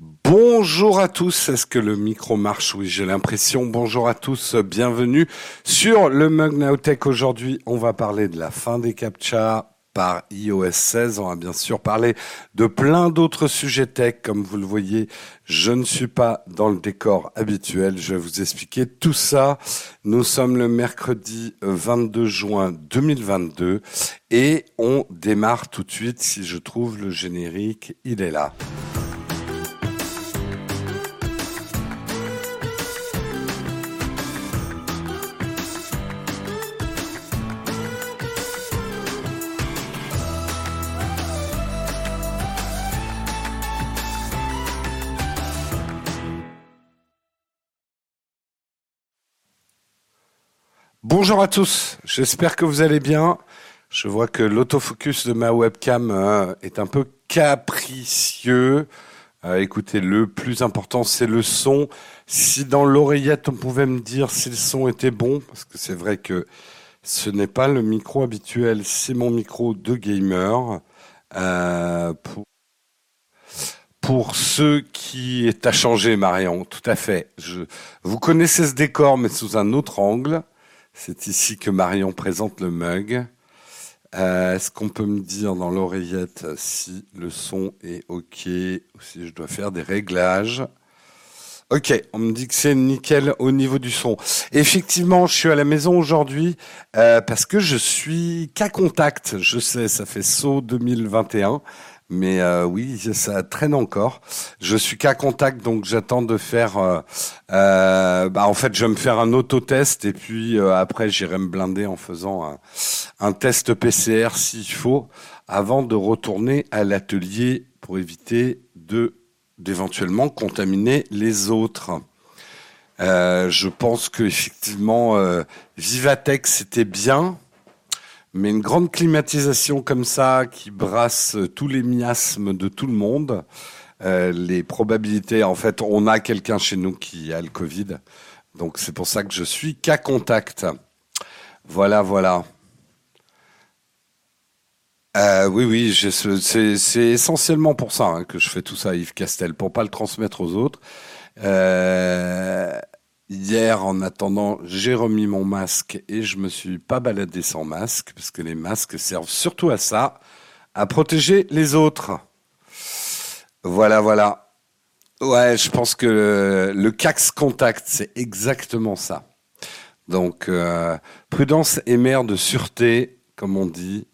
Bonjour à tous, est-ce que le micro marche? Oui, j'ai l'impression. Bonjour à tous, bienvenue sur le Mug Now Tech. Aujourd'hui, on va parler de la fin des CAPTCHA par iOS 16. On va bien sûr parler de plein d'autres sujets tech. Comme vous le voyez, je ne suis pas dans le décor habituel. Je vais vous expliquer tout ça. Nous sommes le mercredi 22 juin 2022 et on démarre tout de suite. Si je trouve le générique, il est là. Bonjour à tous, j'espère que vous allez bien. Je vois que l'autofocus de ma webcam euh, est un peu capricieux. Euh, écoutez, le plus important, c'est le son. Si dans l'oreillette, on pouvait me dire si le son était bon, parce que c'est vrai que ce n'est pas le micro habituel, c'est mon micro de gamer. Euh, pour, ceux qui est à changer, Marion, tout à fait. Vous connaissez ce décor, mais sous un autre angle. C'est ici que Marion présente le mug. Euh, Est-ce qu'on peut me dire dans l'oreillette si le son est OK ou si je dois faire des réglages? Ok, on me dit que c'est nickel au niveau du son. Effectivement, je suis à la maison aujourd'hui euh, parce que je suis qu'à contact. Je sais, ça fait saut 2021. Mais euh, oui, ça traîne encore. Je suis qu'à contact, donc j'attends de faire. Euh, euh, bah en fait, je vais me faire un autotest et puis après, j'irai me blinder en faisant un, un test PCR s'il faut, avant de retourner à l'atelier pour éviter de d'éventuellement contaminer les autres. je pense que effectivement, Vivatech c'était bien. Mais une grande climatisation comme ça, qui brasse tous les miasmes de tout le monde, euh, les probabilités, en fait, on a quelqu'un chez nous qui a le Covid. Donc c'est pour ça que je suis qu'à contact. Voilà, voilà. Euh, oui, oui, c'est essentiellement pour ça hein, que je fais tout ça, Yves Castel, pour pas le transmettre aux autres. Euh, Hier, en attendant, j'ai remis mon masque et je me suis pas baladé sans masque, parce que les masques servent surtout à ça, à protéger les autres. Voilà, voilà. Ouais, je pense que le, CAX Contact, c'est exactement ça. Donc, euh, prudence et mère de sûreté, comme on dit.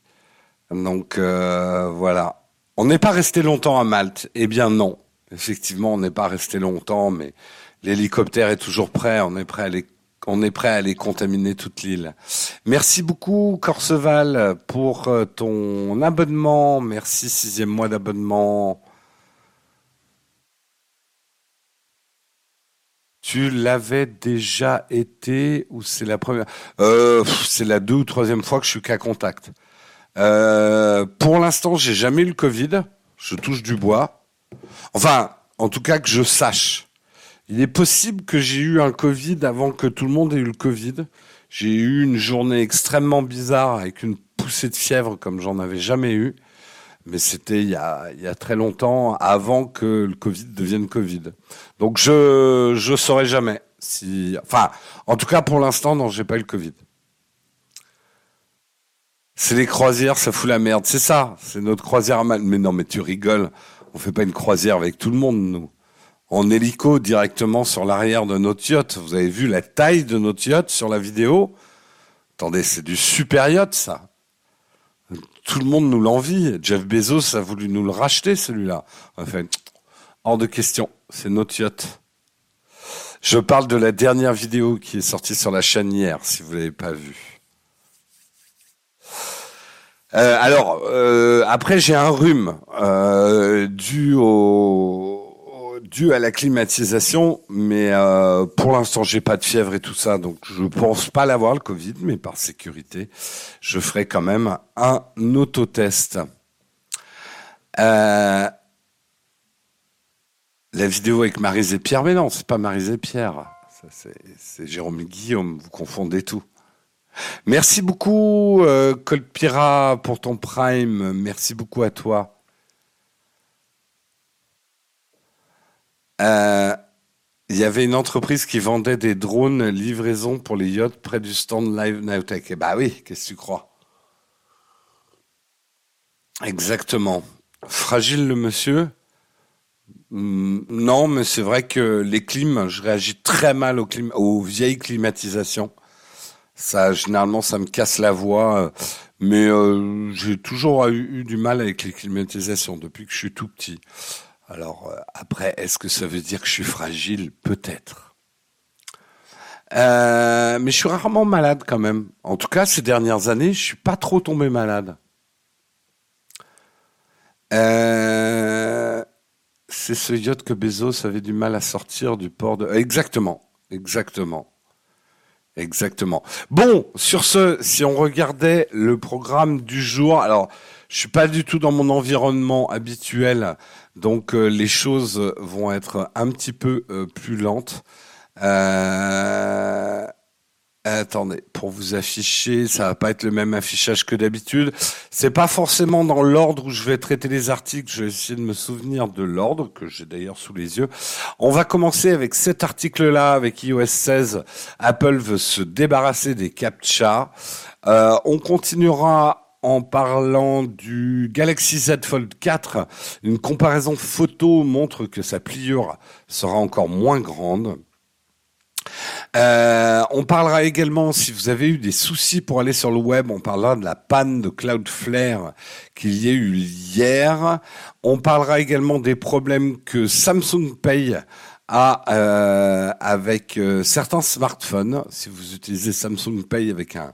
Donc, euh, voilà. On n'est pas resté longtemps à Malte. Eh bien, non. Effectivement, on n'est pas resté longtemps, mais L'hélicoptère est toujours prêt, on est prêt à aller contaminer toute l'île. Merci beaucoup Corseval pour euh, ton abonnement. Merci sixième mois d'abonnement. Tu l'avais déjà été ou c'est la première? Euh, C'est la deux ou troisième fois que je suis qu'à contact. Euh, pour l'instant, j'ai jamais eu le Covid. Je touche du bois. Enfin, en tout cas que je sache. Il est possible que j'ai eu un Covid avant que tout le monde ait eu le Covid. J'ai eu une journée extrêmement bizarre avec une poussée de fièvre comme j'en avais jamais eu. Mais c'était il y a, très longtemps, avant que le Covid devienne Covid. Donc je je saurais jamais si, enfin, en tout cas pour l'instant, non, j'ai pas eu le Covid. C'est les croisières, ça fout la merde. C'est ça, c'est notre croisière à mal. Mais non, mais tu rigoles. On fait pas une croisière avec tout le monde, nous en hélico directement sur l'arrière de notre yacht. Vous avez vu la taille de notre yacht sur la vidéo? Attendez, c'est du super yacht, ça. Tout le monde nous l'envie. Jeff Bezos a voulu nous le racheter, celui-là. Enfin, hors de question. C'est notre yacht. Je parle de la dernière vidéo qui est sortie sur la chaîne hier, si vous l'avez pas vue. Euh, alors, euh, après, j'ai un rhume euh, dû au dû à la climatisation, mais euh, pour l'instant j'ai pas de fièvre et tout ça, donc je pense pas l'avoir le Covid, mais par sécurité, je ferai quand même un autotest. Euh, la vidéo avec Marise et Pierre, mais non, c'est pas Marise et Pierre, c'est Jérôme Guillaume, vous confondez tout. Merci beaucoup euh, Colpira pour ton prime, merci beaucoup à toi. Il y avait une entreprise qui vendait des drones livraison pour les yachts près du stand Live Nowtech. Eh bah oui, qu'est-ce que tu crois? Exactement. Fragile le monsieur? Hmm, Non, mais c'est vrai que les clims, je réagis très mal aux, aux vieilles climatisations. Ça, généralement, ça me casse la voix. Mais euh, j'ai toujours eu, du mal avec les climatisations depuis que je suis tout petit. Alors euh, après, est-ce que ça veut dire que je suis fragile? Peut-être. Euh, mais je suis rarement malade quand même. En tout cas, ces dernières années, je suis pas trop tombé malade. c'est ce yacht que Bezos avait du mal à sortir du port de. Exactement, exactement. Exactement. Bon, sur ce, si on regardait le programme du jour, alors je suis pas du tout dans mon environnement habituel, donc euh, les choses vont être un petit peu euh, plus lentes. Euh, Attendez, pour vous afficher, ça va pas être le même affichage que d'habitude. C'est pas forcément dans l'ordre où je vais traiter les articles. Je vais essayer de me souvenir de l'ordre que j'ai d'ailleurs sous les yeux. On va commencer avec cet article-là, avec iOS 16. Apple veut se débarrasser des captcha. Euh, on continuera en parlant du Galaxy Z Fold 4. Une comparaison photo montre que sa pliure sera encore moins grande. Euh, on parlera également, si vous avez eu des soucis pour aller sur le web, on parlera de la panne de Cloudflare qu'il y a eu hier. On parlera également des problèmes que Samsung Pay a euh, avec euh, certains smartphones. Si vous utilisez Samsung Pay avec un,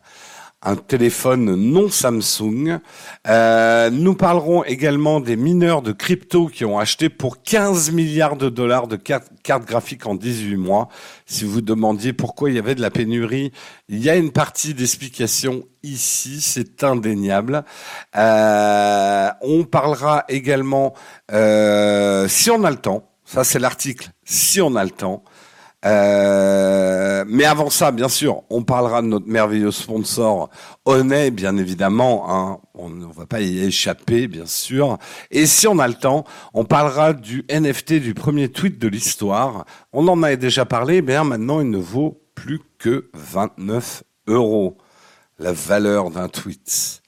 un téléphone non Samsung. Euh, nous parlerons également des mineurs de crypto qui ont acheté pour 15 milliards de dollars de cartes graphiques en 18 mois. Si vous demandiez pourquoi il y avait de la pénurie, il y a une partie d'explication ici, c'est indéniable. Euh, on parlera également, euh, si on a le temps, ça c'est l'article, si on a le temps, euh, mais avant ça, bien sûr, on parlera de notre merveilleux sponsor Honnête, bien évidemment. Hein, on ne va pas y échapper, bien sûr. Et si on a le temps, on parlera du NFT du premier tweet de l'histoire. On en a déjà parlé, mais maintenant il ne vaut plus que 29 euros. La valeur d'un tweet.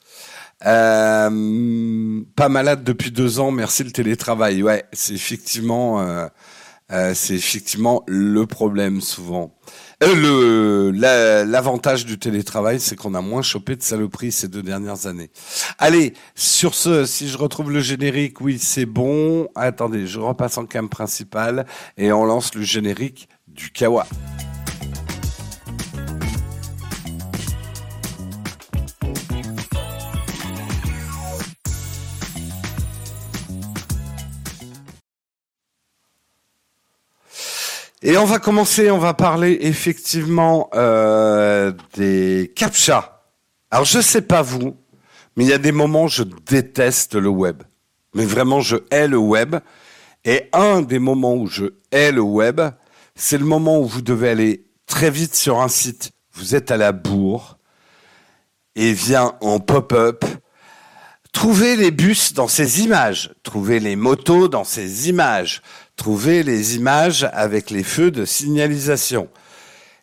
Euh, pas malade depuis deux ans, merci le télétravail. Ouais, c'est effectivement... Euh, c'est effectivement le problème souvent. Euh, le l'avantage du télétravail, c'est qu'on a moins chopé de saloperies ces deux dernières années. Allez, sur ce, si je retrouve le générique, oui, c'est bon. Attendez, je repasse en cam principal et on lance le générique du Kawa. Et on va commencer, on va parler effectivement euh, des captcha. Alors je sais pas vous, mais il y a des moments je déteste le web. Mais vraiment, je hais le web. Et un des moments où je hais le web, c'est le moment où vous devez aller très vite sur un site. Vous êtes à la bourre et vient en pop-up. Trouvez les bus dans ces images. Trouvez les motos dans ces images trouver les images avec les feux de signalisation.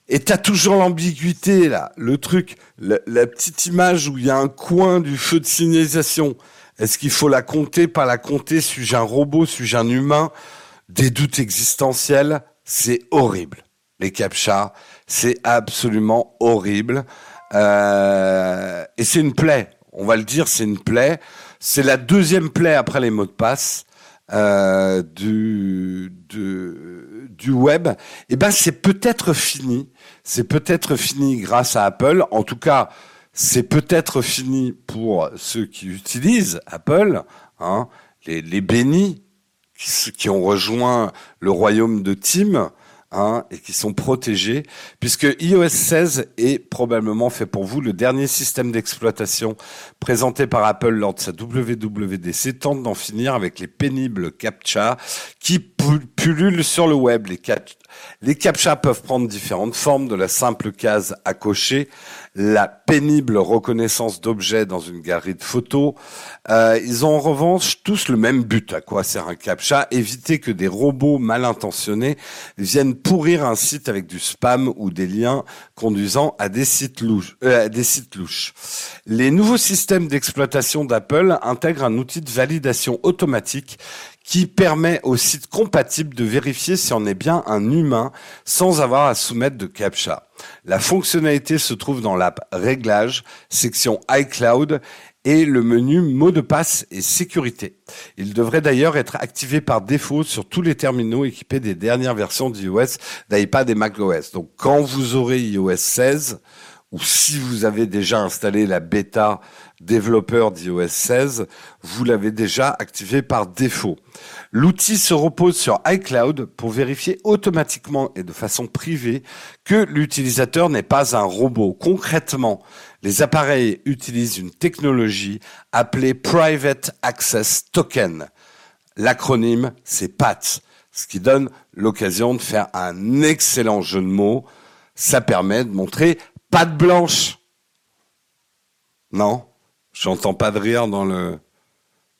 Et t'as toujours l'ambiguïté là, le truc, la, petite image où il y a un coin du feu de signalisation. Est-ce qu'il faut la compter, pas la compter? Suis-je un robot? Suis-je un humain? Des doutes existentiels, c'est horrible. Les captcha, c'est absolument horrible. Euh, et c'est une plaie. On va le dire, c'est une plaie. C'est la deuxième plaie après les mots de passe. Euh, du, du web, eh ben c'est peut-être fini. C'est peut-être fini grâce à Apple. En tout cas, c'est peut-être fini pour ceux qui utilisent Apple, hein, les, les bénis qui, qui ont rejoint le royaume de Tim. Hein, et qui sont protégés, puisque iOS 16 est probablement fait pour vous. Le dernier système d'exploitation présenté par Apple lors de sa WWDC tente d'en finir avec les pénibles CAPTCHA qui pullulent sur le web. Les, les captchas peuvent prendre différentes formes, de la simple case à cocher, la pénible reconnaissance d'objets dans une galerie de photos. Euh, ils ont en revanche tous le même but. À quoi sert un captcha? Éviter que des robots mal intentionnés viennent pourrir un site avec du spam ou des liens conduisant à des sites louches. Euh, à des sites louches. Les nouveaux systèmes d'exploitation d'Apple intègrent un outil de validation automatique qui permet au site compatible de vérifier si on est bien un humain sans avoir à soumettre de captcha. La fonctionnalité se trouve dans l'app Réglages, section iCloud et le menu mot de passe et sécurité. Il devrait d'ailleurs être activé par défaut sur tous les terminaux équipés des dernières versions d'iOS, d'iPad et macOS. Donc quand vous aurez iOS 16, ou si vous avez déjà installé la bêta développeur d'iOS 16, vous l'avez déjà activé par défaut. L'outil se repose sur iCloud pour vérifier automatiquement et de façon privée que l'utilisateur n'est pas un robot. Concrètement, les appareils utilisent une technologie appelée Private Access Token. L'acronyme, c'est PAT, ce qui donne l'occasion de faire un excellent jeu de mots. Ça permet de montrer patte blanche. Non, j'entends pas de rire dans le.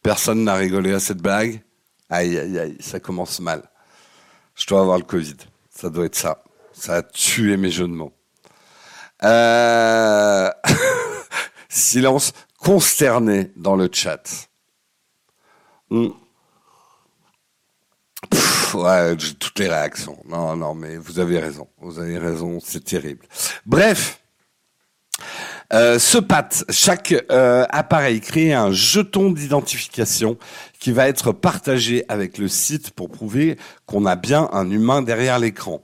Personne n'a rigolé à cette blague. Aïe, aïe, aïe, ça commence mal. Je dois avoir le Covid. Ça doit être ça. Ça a tué mes jeux de mots. Euh... Silence consterné dans le chat. Hmm. ouais, j'ai toutes les réactions. Non, non, mais vous avez raison. Vous avez raison, c'est terrible. Bref, euh, ce PAT, chaque euh, appareil crée un jeton d'identification qui va être partagé avec le site pour prouver qu'on a bien un humain derrière l'écran.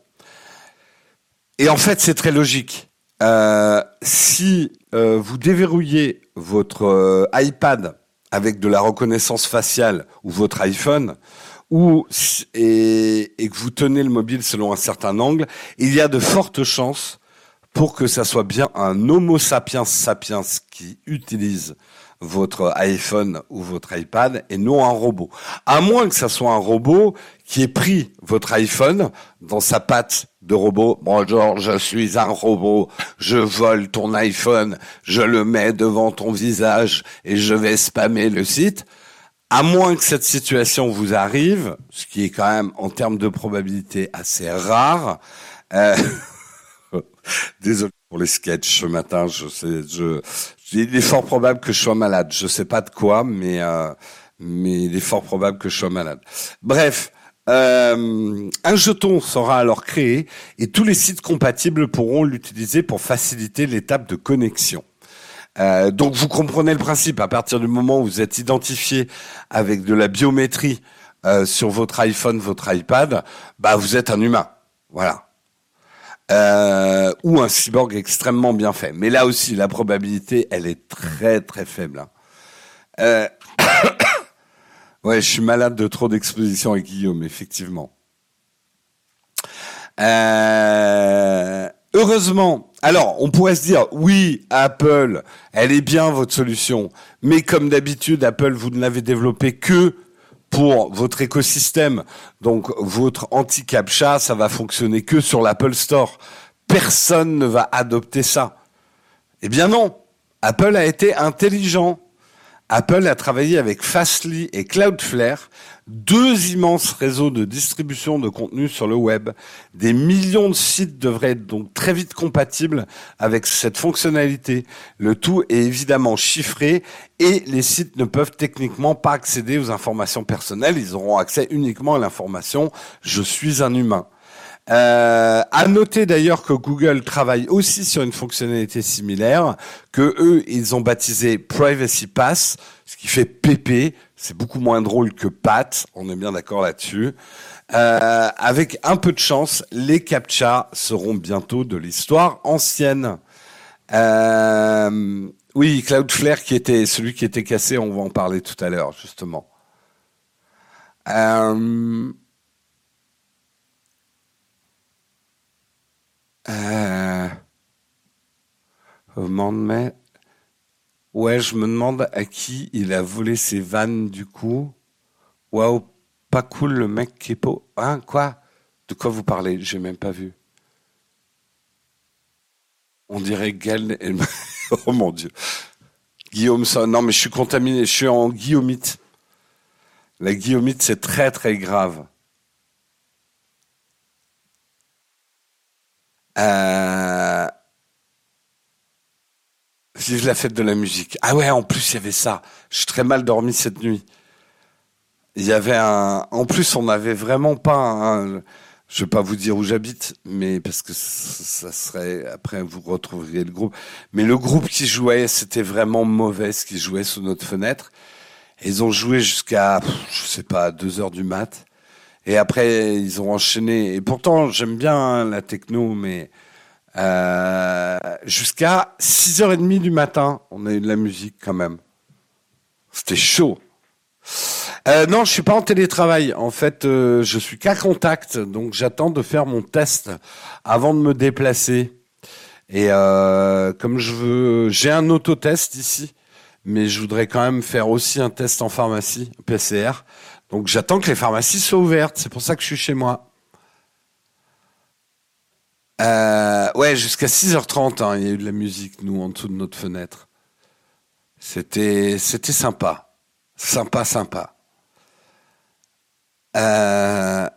Et en fait, c'est très logique. Euh, si vous déverrouillez votre iPad avec de la reconnaissance faciale ou votre iPhone, ou et, et, que vous tenez le mobile selon un certain angle, il y a de fortes chances pour que ça soit bien un Homo sapiens sapiens qui utilise votre iPhone ou votre iPad et non un robot. À moins que ça soit un robot qui ait pris votre iPhone dans sa patte de robot. Bonjour, je suis un robot, je vole ton iPhone, je le mets devant ton visage et je vais spammer le site. À moins que cette situation vous arrive, ce qui est quand même en termes de probabilité assez rare, euh, Désolé pour les sketchs ce matin. Je sais, je, il est fort probable que je sois malade. Je sais pas de quoi, mais euh, mais il est fort probable que je sois malade. Bref. Euh, un jeton sera alors créé et tous les sites compatibles pourront l'utiliser pour faciliter l'étape de connexion. Euh, donc vous comprenez le principe. À partir du moment où vous êtes identifié avec de la biométrie euh, sur votre iPhone, votre iPad, bah vous êtes un humain. Voilà euh, ou un cyborg extrêmement bien fait. Mais là aussi, la probabilité, elle est très très faible. Hein. Euh... ouais, je suis malade de trop d'exposition avec Guillaume, effectivement. Euh... Heureusement, alors on pourrait se dire, oui, Apple, elle est bien votre solution, mais comme d'habitude, Apple, vous ne l'avez développé que pour votre écosystème. Donc votre anti-captcha, ça va fonctionner que sur l'Apple Store. Personne ne va adopter ça. Eh bien non. Apple a été intelligent. Apple a travaillé avec Fastly et Cloudflare, deux immenses réseaux de distribution de contenu sur le web. Des millions de sites devraient être donc très vite compatibles avec cette fonctionnalité. Le tout est évidemment chiffré et les sites ne peuvent techniquement pas accéder aux informations personnelles. Ils auront accès uniquement à l'information je suis un humain. Euh, à noter d'ailleurs que Google travaille aussi sur une fonctionnalité similaire que eux ils ont baptisé Privacy Pass, ce qui fait PP. C'est beaucoup moins drôle que PAT, on est bien d'accord là-dessus. Euh, avec un peu de chance, les captcha seront bientôt de l'histoire ancienne. Euh, oui, Cloudflare qui était celui qui était cassé, on va en parler tout à l'heure justement. Euh, Euh... mais... Ouais, je me demande à qui il a volé ses vannes du coup. Waouh, pas cool le mec qui est pas. Hein, quoi? De quoi vous parlez? J'ai même pas vu. On dirait Gal. oh mon dieu. Guillaume, ça. Non, mais je suis contaminé. Je suis en guillaumite. La guillaumite, c'est très très grave. Euh... Vive la fête de la musique. Ah ouais, en plus, il y avait ça. Je suis très mal dormi cette nuit. Il y avait un. En plus, on n'avait vraiment pas un. Je vais pas vous dire où j'habite, mais parce que ça serait après vous retrouveriez le groupe. Mais le groupe qui jouait, c'était vraiment mauvais, ce qui jouait sous notre fenêtre. ils ont joué jusqu'à, je sais pas, deux heures du mat. Et après, ils ont enchaîné. Et pourtant, j'aime bien hein, la techno, mais euh, jusqu'à 6h30 du matin, on a eu de la musique quand même. C'était chaud. Euh, non, je suis pas en télétravail. En fait, euh, je suis qu'à contact, donc j'attends de faire mon test avant de me déplacer. Et euh, comme je veux, j'ai un autotest ici, mais je voudrais quand même faire aussi un test en pharmacie, PCR. Donc j'attends que les pharmacies soient ouvertes. C'est pour ça que je suis chez moi. Euh, ouais, jusqu'à 6h30, hein, il y a eu de la musique, nous, en dessous de notre fenêtre. C'était, c'était sympa. Sympa, sympa. Euh,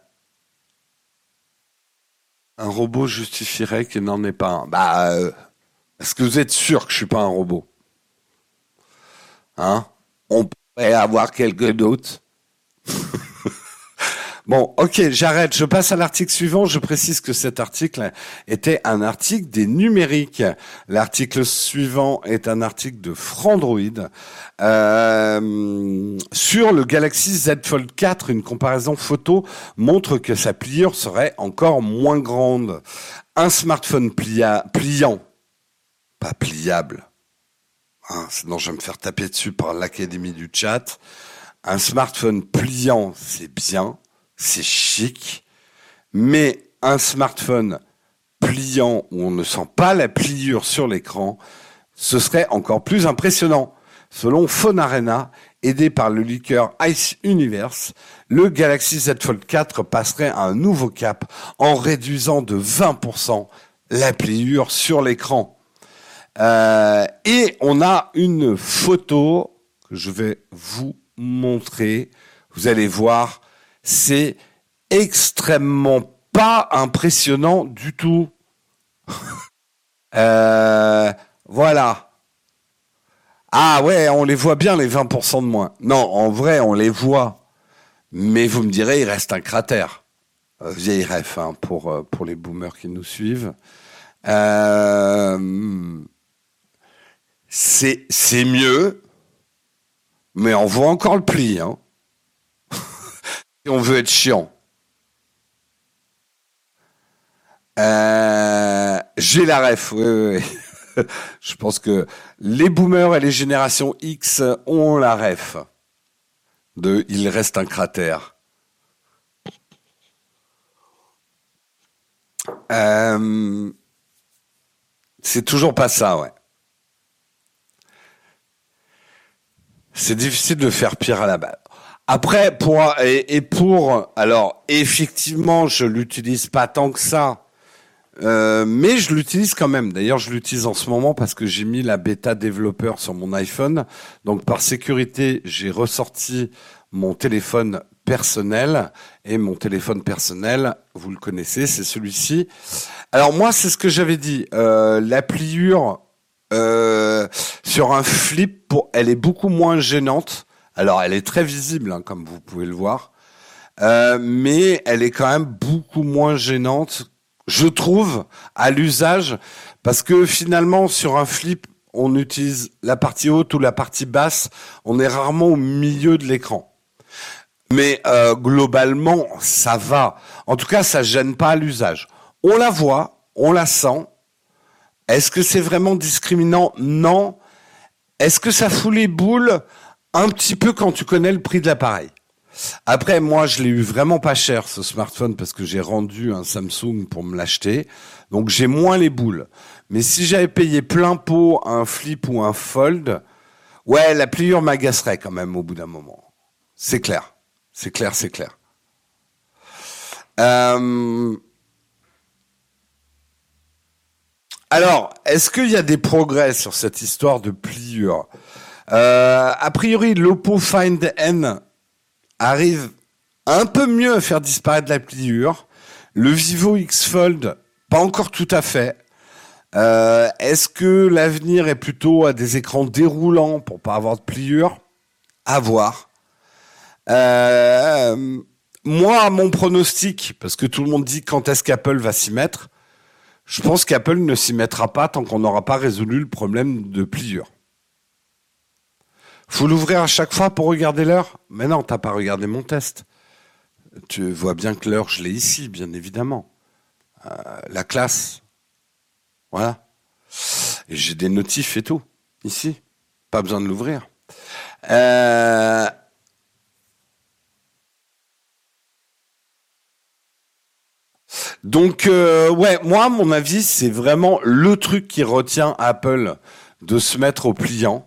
un robot justifierait qu'il n'en est pas un. Bah, euh, est-ce que vous êtes sûr que je suis pas un robot? Hein? On pourrait avoir quelques doutes. Bon, ok, j'arrête. Je passe à l'article suivant. Je précise que cet article était un article des numériques. L'article suivant est un article de Frandroid euh, sur le Galaxy Z Fold 4. Une comparaison photo montre que sa pliure serait encore moins grande. Un smartphone pliant, pas pliable. Hein, sinon, je vais me faire taper dessus par l'académie du chat. Un smartphone pliant, c'est bien c'est chic, mais un smartphone pliant où on ne sent pas la pliure sur l'écran, ce serait encore plus impressionnant. Selon Phone Arena, aidé par le liqueur Ice Universe, le Galaxy Z Fold 4 passerait un nouveau cap en réduisant de 20% la pliure sur l'écran. Euh, et on a une photo que je vais vous montrer. Vous allez voir c'est extrêmement pas impressionnant du tout. euh, voilà. Ah ouais, on les voit bien les 20% de moins. Non, en vrai, on les voit. Mais vous me direz, il reste un cratère. Euh, vieille ref hein, pour, euh, pour les boomers qui nous suivent. C'est mieux, mais on voit encore le pli. Hein on veut être chiant. Euh, j'ai la ref, oui, oui, Je pense que les boomers et les générations X ont la ref de Il reste un cratère. Euh, c'est toujours pas ça, ouais. C'est difficile de faire pire à la balle. Après, pour et, pour alors effectivement, je l'utilise pas tant que ça, euh, mais je l'utilise quand même. D'ailleurs, je l'utilise en ce moment parce que j'ai mis la bêta développeur sur mon iPhone. Donc, par sécurité, j'ai ressorti mon téléphone personnel et mon téléphone personnel, vous le connaissez, c'est celui-ci. Alors moi, c'est ce que j'avais dit. Euh, la pliure euh, sur un flip, elle est beaucoup moins gênante alors, elle est très visible, hein, comme vous pouvez le voir, euh, mais elle est quand même beaucoup moins gênante, je trouve, à l'usage, parce que finalement, sur un flip, on utilise la partie haute ou la partie basse, on est rarement au milieu de l'écran. Mais euh, globalement, ça va. En tout cas, ça gêne pas l'usage. On la voit, on la sent. Est-ce que c'est vraiment discriminant? Non. Est-ce que ça fout les boules? Un petit peu quand tu connais le prix de l'appareil. Après, moi, je l'ai eu vraiment pas cher ce smartphone parce que j'ai rendu un Samsung pour me l'acheter, donc j'ai moins les boules. Mais si j'avais payé plein pot un flip ou un fold, ouais, la pliure m'agacerait quand même au bout d'un moment. C'est clair, c'est clair, c'est clair. Euh, alors, est-ce qu'il y a des progrès sur cette histoire de pliure euh, A priori, l'Oppo Find N arrive un peu mieux à faire disparaître la pliure. Le Vivo X Fold, pas encore tout à fait. Euh, est-ce que l'avenir est plutôt à des écrans déroulants pour pas avoir de pliure? À voir. Euh, moi, mon pronostic, parce que tout le monde dit quand est-ce qu'Apple va s'y mettre, je pense qu'Apple ne s'y mettra pas tant qu'on n'aura pas résolu le problème de pliure. Faut l'ouvrir à chaque fois pour regarder l'heure? Mais non, t'as pas regardé mon test. Tu vois bien que l'heure, je l'ai ici, bien évidemment. Euh, la classe, voilà. Et j'ai des notifs et tout, ici. Pas besoin de l'ouvrir. Euh... Donc, euh, ouais, moi, mon avis, c'est vraiment le truc qui retient Apple de se mettre au pliant.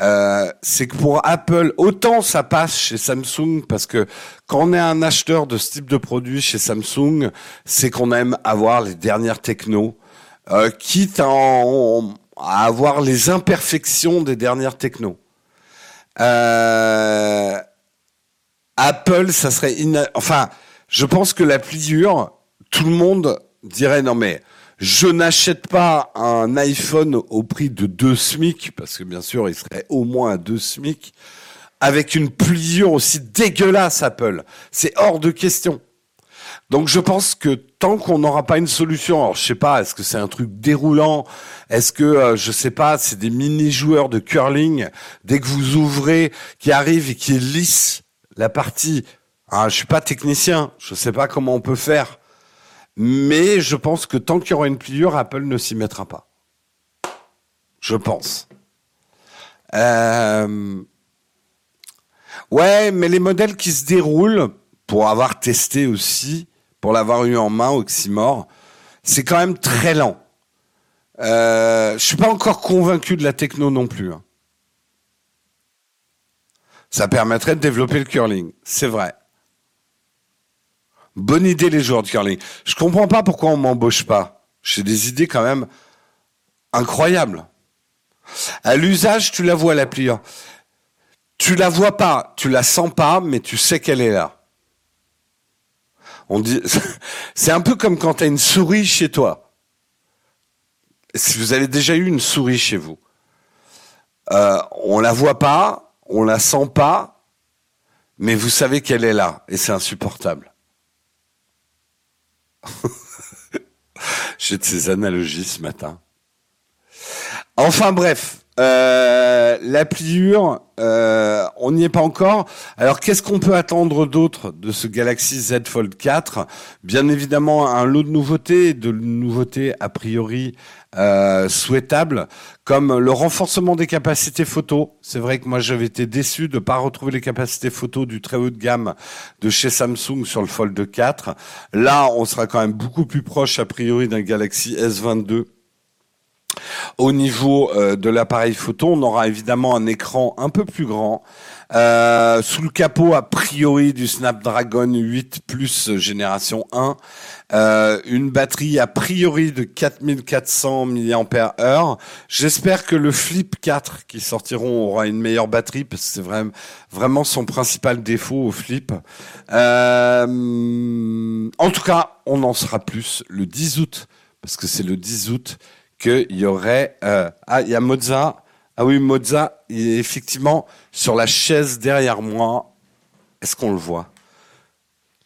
Euh, c'est que pour Apple, autant ça passe chez Samsung parce que quand on est un acheteur de ce type de produit chez Samsung, c'est qu'on aime avoir les dernières technos, euh, quitte à, avoir les imperfections des dernières technos. Euh, Apple, ça serait enfin, je pense que la pliure, tout le monde dirait non mais je n'achète pas un iPhone au prix de 2 SMIC parce que bien sûr, il serait au moins à 2 SMIC avec une pliure aussi dégueulasse Apple. C'est hors de question. Donc je pense que tant qu'on n'aura pas une solution, alors je sais pas, est-ce que c'est un truc déroulant, est-ce que euh, je sais pas, c'est des mini joueurs de curling dès que vous ouvrez qui arrivent et qui lissent la partie. Ah, je suis pas technicien, je sais pas comment on peut faire, mais je pense que tant qu'il y aura une pliure, Apple ne s'y mettra pas. Je pense. Euh... Ouais, mais les modèles qui se déroulent, pour avoir testé aussi, pour l'avoir eu en main, Oxymore, c'est quand même très lent. Euh, je suis pas encore convaincu de la techno non plus. Hein. Ça permettrait de développer le curling, c'est vrai. Bonne idée les joueurs de curling. Je comprends pas pourquoi on m'embauche pas. J'ai des idées quand même incroyables. À l'usage, tu la vois la pliure. Tu la vois pas, tu la sens pas, mais tu sais qu'elle est là. On dit, c'est un peu comme quand tu as une souris chez toi. Si vous avez déjà eu une souris chez vous, euh, on la voit pas, on la sent pas, mais vous savez qu'elle est là et c'est insupportable. J'ai de ces analogies ce matin. Enfin bref, euh, la pliure, euh, on n'y est pas encore. Alors qu'est-ce qu'on peut attendre d'autre de ce Galaxy Z Fold 4 Bien évidemment un lot de nouveautés, de nouveautés a priori euh, comme le renforcement des capacités photo. C'est vrai que moi j'avais été déçu de ne pas retrouver les capacités photo du très haut de gamme de chez Samsung sur le Fold 4. Là, on sera quand même beaucoup plus proche a priori d'un Galaxy S22 au niveau euh, de l'appareil photo, on aura évidemment un écran un peu plus grand. Euh, sous le capot, a priori, du Snapdragon 8 Plus génération 1. Euh, une batterie a priori de 4400 mAh. J'espère que le Flip 4 qui sortiront aura une meilleure batterie parce que c'est vraiment, vraiment son principal défaut au Flip. en tout cas, on en sera plus le 10 août parce que c'est le 10 août qu'il y aurait... Euh, ah, il Mozart. Ah oui, Mozart, il est effectivement sur la chaise derrière moi. Est-ce qu'on le voit?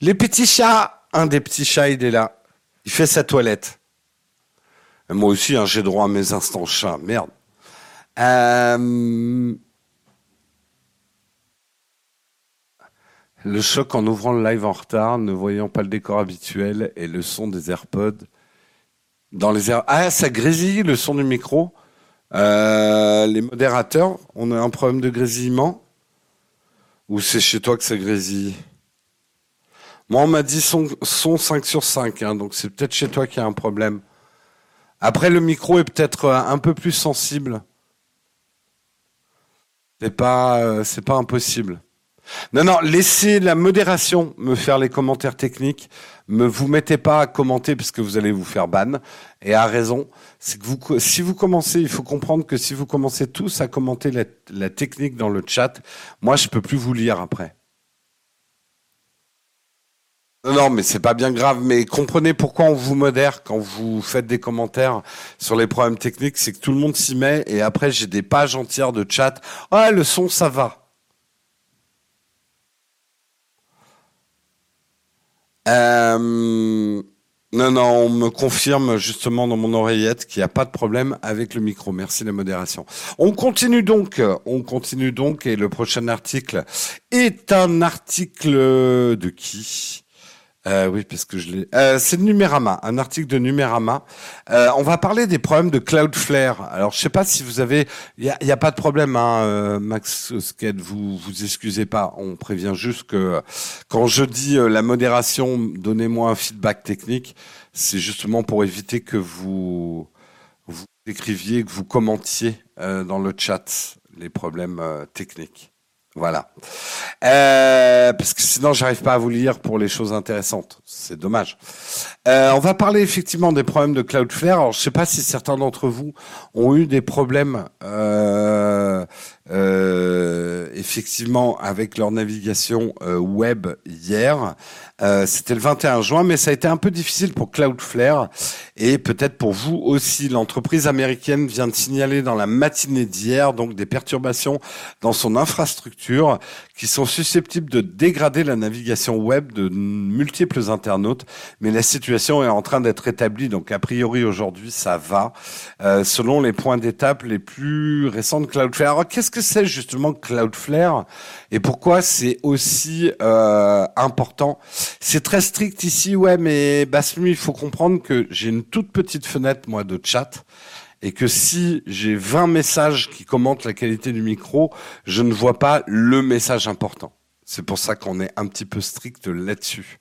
Les petits chats Un des petits chats, il est là. Il fait sa toilette. moi aussi, hein, j'ai droit à mes instants chats. Merde. Euh, le choc en ouvrant le live en retard, ne voyant pas le décor habituel et le son des AirPods dans les airs. Ah, ça grésille le son du micro. Euh, les modérateurs, on a un problème de grésillement Ou c'est chez toi que ça grésille? Moi, on m'a dit son, son 5 sur 5, hein, donc c'est peut-être chez toi qu'il y a un problème. Après, le micro est peut-être euh, un peu plus sensible. C'est pas, euh, pas impossible. Non, non, laissez la modération me faire les commentaires techniques. Me vous mettez pas à commenter parce que vous allez vous faire ban. Et à raison, c'est que vous, si vous commencez, il faut comprendre que si vous commencez tous à commenter la, technique dans le chat, moi je peux plus vous lire après. Non, mais c'est pas bien grave. Mais comprenez pourquoi on vous modère quand vous faites des commentaires sur les problèmes techniques, c'est que tout le monde s'y met et après j'ai des pages entières de chat. Ah, le son, ça va. Euh, non, non, on me confirme justement dans mon oreillette qu'il n'y a pas de problème avec le micro. Merci la modération. On continue donc, on continue donc, et le prochain article est un article de qui? Euh, oui, parce que je l'ai. Euh, c'est Numérama, un article de Numérama. Euh, on va parler des problèmes de Cloudflare. Alors, je sais pas si vous avez. Il y a, y a, pas de problème, hein, euh, Max Sked, vous vous excusez pas. On prévient juste que quand je dis euh, la modération, donnez-moi un feedback technique. C'est justement pour éviter que vous vous écriviez, que vous commentiez dans le chat les problèmes techniques. Voilà. Euh, parce que sinon, j'arrive pas à vous lire pour les choses intéressantes. C'est dommage. Euh, on va parler effectivement des problèmes de Cloudflare. Alors, je sais pas si certains d'entre vous ont eu des problèmes euh, effectivement avec leur navigation web hier. C'était le 21 juin, mais ça a été un peu difficile pour Cloudflare et peut-être pour vous aussi. L'entreprise américaine vient de signaler dans la matinée d'hier donc des perturbations dans son infrastructure qui sont susceptibles de dégrader la navigation web de multiples internautes. Mais la situation est en train d'être établie, donc a priori aujourd'hui ça va. Euh, selon les points d'étape les plus récents de Cloudflare. Alors qu'est-ce que c'est justement Cloudflare? Et pourquoi c'est aussi euh, important? C'est très strict ici, ouais, mais Basmu, il faut comprendre que j'ai une toute petite fenêtre, moi, de chat et que si j'ai 20 messages qui commentent la qualité du micro, je ne vois pas le message important. C'est pour ça qu'on est un petit peu strict là-dessus.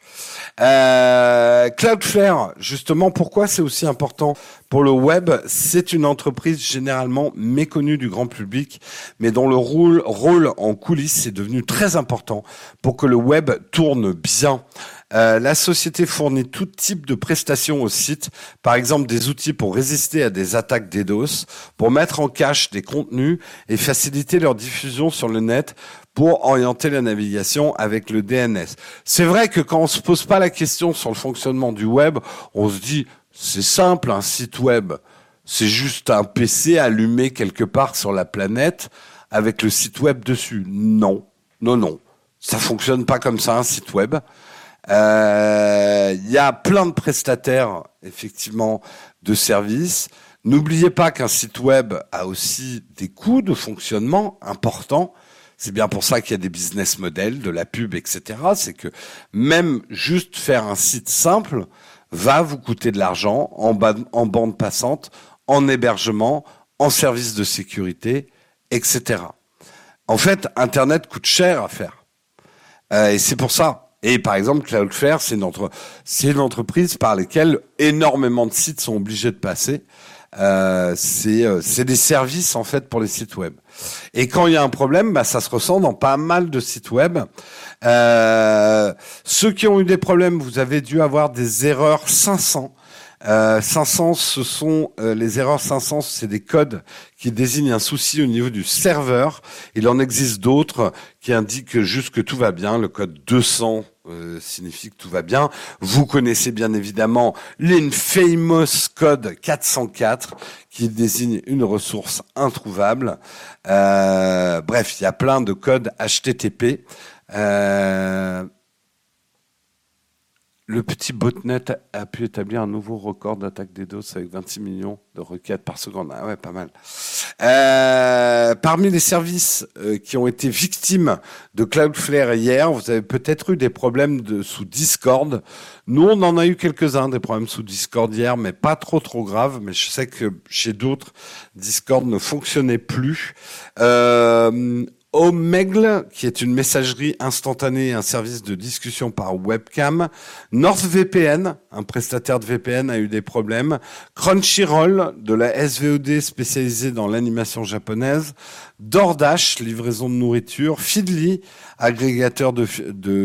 Euh, Cloudflare, justement, pourquoi c'est aussi important pour le web? C'est une entreprise généralement méconnue du grand public, mais dont le rôle, rôle en coulisses est devenu très important pour que le web tourne bien. Euh, la société fournit tout type de prestations au site, par exemple des outils pour résister à des attaques DDoS, pour mettre en cache des contenus et faciliter leur diffusion sur le net pour orienter la navigation avec le DNS. C'est vrai que quand on se pose pas la question sur le fonctionnement du web, on se dit c'est simple un site web, c'est juste un PC allumé quelque part sur la planète avec le site web dessus. Non, non, non, ça fonctionne pas comme ça un site web. Euh, il y a plein de prestataires, effectivement, de services. N'oubliez pas qu'un site web a aussi des coûts de fonctionnement importants. C'est bien pour ça qu'il y a des business models, de la pub, etc. C'est que même juste faire un site simple va vous coûter de l'argent en, en bande passante, en hébergement, en service de sécurité, etc. En fait, Internet coûte cher à faire. Euh, et c'est pour ça. Et par exemple, Cloudflare, c'est une, entre... une entreprise par laquelle énormément de sites sont obligés de passer. Euh, euh, c'est des services en fait pour les sites web. Et quand il y a un problème, bah, ça se ressent dans pas mal de sites web. Euh, ceux qui ont eu des problèmes, vous avez dû avoir des erreurs 500 euh, 500, ce sont euh, les erreurs 500, c'est des codes qui désignent un souci au niveau du serveur. Il en existe d'autres qui indiquent juste que tout va bien. Le code 200 euh, signifie que tout va bien. Vous connaissez bien évidemment l'infamous code 404 qui désigne une ressource introuvable. Euh, bref, il y a plein de codes HTTP. Euh, le petit botnet a pu établir un nouveau record d'attaque des DOS avec 26 millions de requêtes par seconde. Ah ouais, pas mal. Euh, parmi les services euh, qui ont été victimes de Cloudflare hier, vous avez peut-être eu des problèmes sous Discord. Nous, on en a eu quelques-uns des problèmes sous Discord hier, mais pas trop trop graves. Mais je sais que chez d'autres, Discord ne fonctionnait plus. Euh, Omegle, qui est une messagerie instantanée, un service de discussion par webcam. NordVPN, un prestataire de VPN, a eu des problèmes. Crunchyroll, de la SVOD spécialisée dans l'animation japonaise. DoorDash, livraison de nourriture. Feedly, agrégateur de,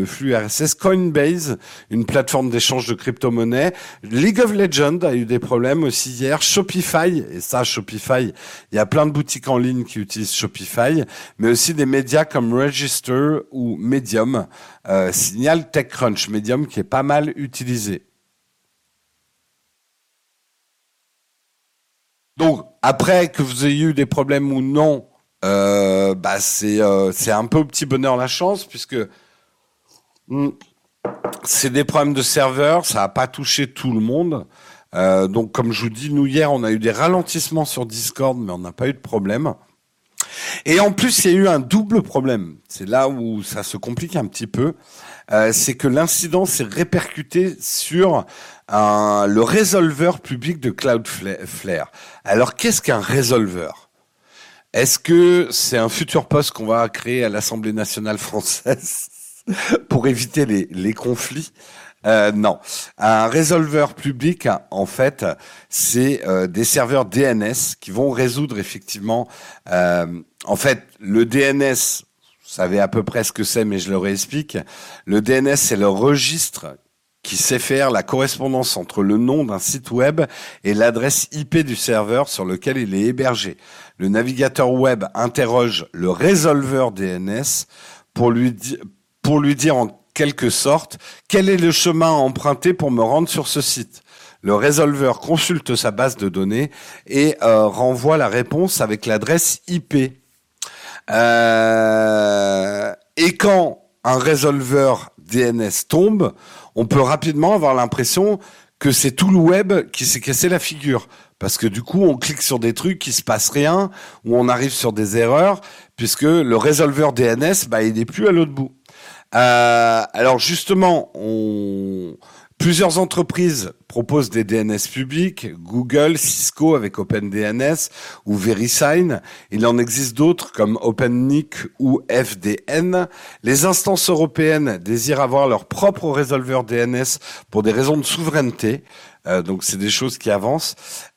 flux RSS. Coinbase, une plateforme d'échange de crypto-monnaies. League of Legends a eu des problèmes aussi hier. Shopify, et ça, Shopify, il y a plein de boutiques en ligne qui utilisent Shopify, mais aussi des médias comme Register ou Medium, euh, signale TechCrunch, Medium qui est pas mal utilisé. Donc après que vous ayez eu des problèmes ou non, euh, bah c'est euh, c'est un peu petit bonheur la chance puisque hmm, c'est des problèmes de serveur, ça n'a pas touché tout le monde. Donc comme je vous dis, nous hier on a eu des ralentissements sur Discord, mais on n'a pas eu de problème. Et en plus, il y a eu un double problème. C'est là où ça se complique un petit peu. Euh, c'est que l'incident s'est répercuté sur un, le résolveur public de Cloudflare. Alors, qu'est-ce qu'un résolveur? Est-ce que c'est un futur poste qu'on va créer à l'Assemblée nationale française pour éviter les conflits? Euh, non, un résolveur public, en fait, c'est euh, des serveurs DNS qui vont résoudre effectivement. Euh, en fait, le DNS, vous savez à peu près ce que c'est, mais je le réexplique. Le DNS, c'est le registre qui sait faire la correspondance entre le nom d'un site web et l'adresse IP du serveur sur lequel il est hébergé. Le navigateur web interroge le résolveur DNS pour lui, pour lui dire en quelque sorte, quel est le chemin à emprunter pour me rendre sur ce site? Le résolveur consulte sa base de données et euh, renvoie la réponse avec l'adresse IP. Euh, et quand un résolveur DNS tombe, on peut rapidement avoir l'impression que c'est tout le web qui s'est cassé la figure. Parce que du coup, on clique sur des trucs qui se passent rien, ou on arrive sur des erreurs, puisque le résolveur DNS, bah, il n'est plus à l'autre bout. Euh, alors justement, on... plusieurs entreprises proposent des DNS publics, Google, Cisco avec OpenDNS ou VeriSign. Il en existe d'autres comme OpenNIC ou FDN. Les instances européennes désirent avoir leur propre résolveur DNS pour des raisons de souveraineté. Euh, donc c'est des choses qui avancent.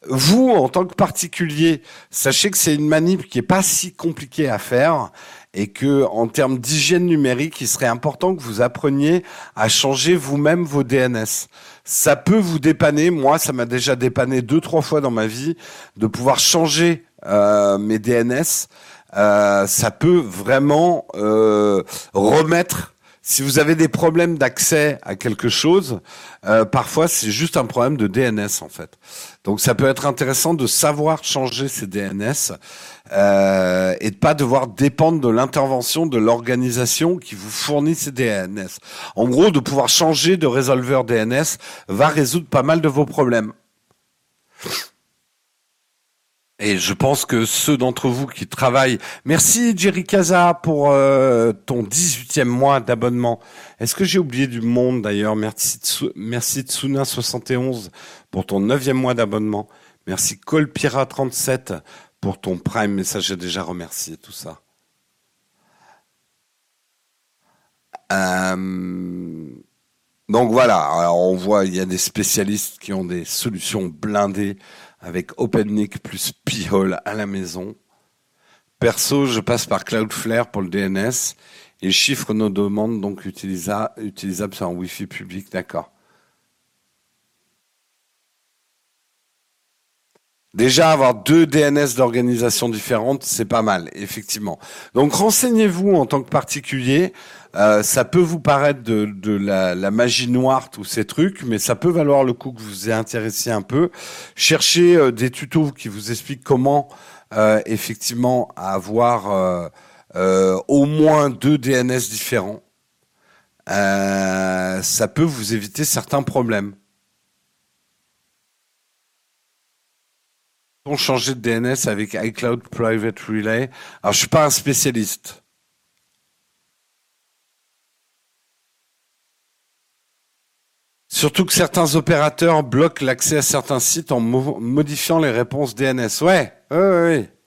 Vous, en tant que particulier, sachez que c'est une manip qui est pas si compliquée à faire et que en termes d'hygiène numérique, il serait important que vous appreniez à changer vous-même vos DNS. Ça peut vous dépanner. Moi, ça m'a déjà dépanné deux trois fois dans ma vie de pouvoir changer euh, mes DNS. Euh, ça peut vraiment euh, remettre si vous avez des problèmes d'accès à quelque chose, euh, parfois c'est juste un problème de DNS en fait. Donc ça peut être intéressant de savoir changer ces DNS euh, et de pas devoir dépendre de l'intervention de l'organisation qui vous fournit ces DNS. En gros, de pouvoir changer de résolveur DNS va résoudre pas mal de vos problèmes. Et je pense que ceux d'entre vous qui travaillent, merci Jerry Casa pour euh, ton 18e mois d'abonnement. Est-ce que j'ai oublié du monde d'ailleurs? Merci merci Tsuna71 pour ton 9e mois d'abonnement. Merci Colpira37 pour ton prime, mais ça j'ai déjà remercié tout ça. Euh, donc voilà, on voit il y a des spécialistes qui ont des solutions blindées avec OpenNIC plus P-Hole à la maison. Perso, je passe par Cloudflare pour le DNS et chiffre nos demandes donc utilisables sur un Wi-Fi public, d'accord. Déjà, avoir deux DNS d'organisations différentes, c'est pas mal, effectivement. Donc, renseignez-vous en tant que particulier. Euh, ça peut vous paraître de, la, magie noire, tous ces trucs, mais ça peut valoir le coup que vous vous intéressé un peu. Cherchez euh, des tutos qui vous expliquent comment, euh, effectivement, avoir au moins deux DNS différents. ça peut vous éviter certains problèmes. Changer de DNS avec iCloud Private Relay. Alors, je suis pas un spécialiste. Surtout que certains opérateurs bloquent l'accès à certains sites en modifiant les réponses DNS. Ouais, ouais, ouais.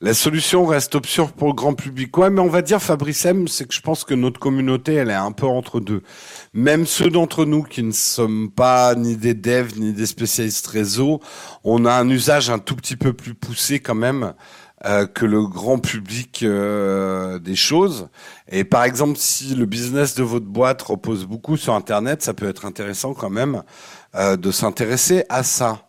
La solution reste option pour le grand public. Ouais, mais on va dire Fabrice M, c'est que je pense que notre communauté, elle est un peu entre deux. Même ceux d'entre nous qui ne sommes pas ni des devs ni des spécialistes réseau, on a un usage un tout petit peu plus poussé quand même euh, que le grand public euh, des choses. Et par exemple, si le business de votre boîte repose beaucoup sur Internet, ça peut être intéressant quand même euh, de s'intéresser à ça.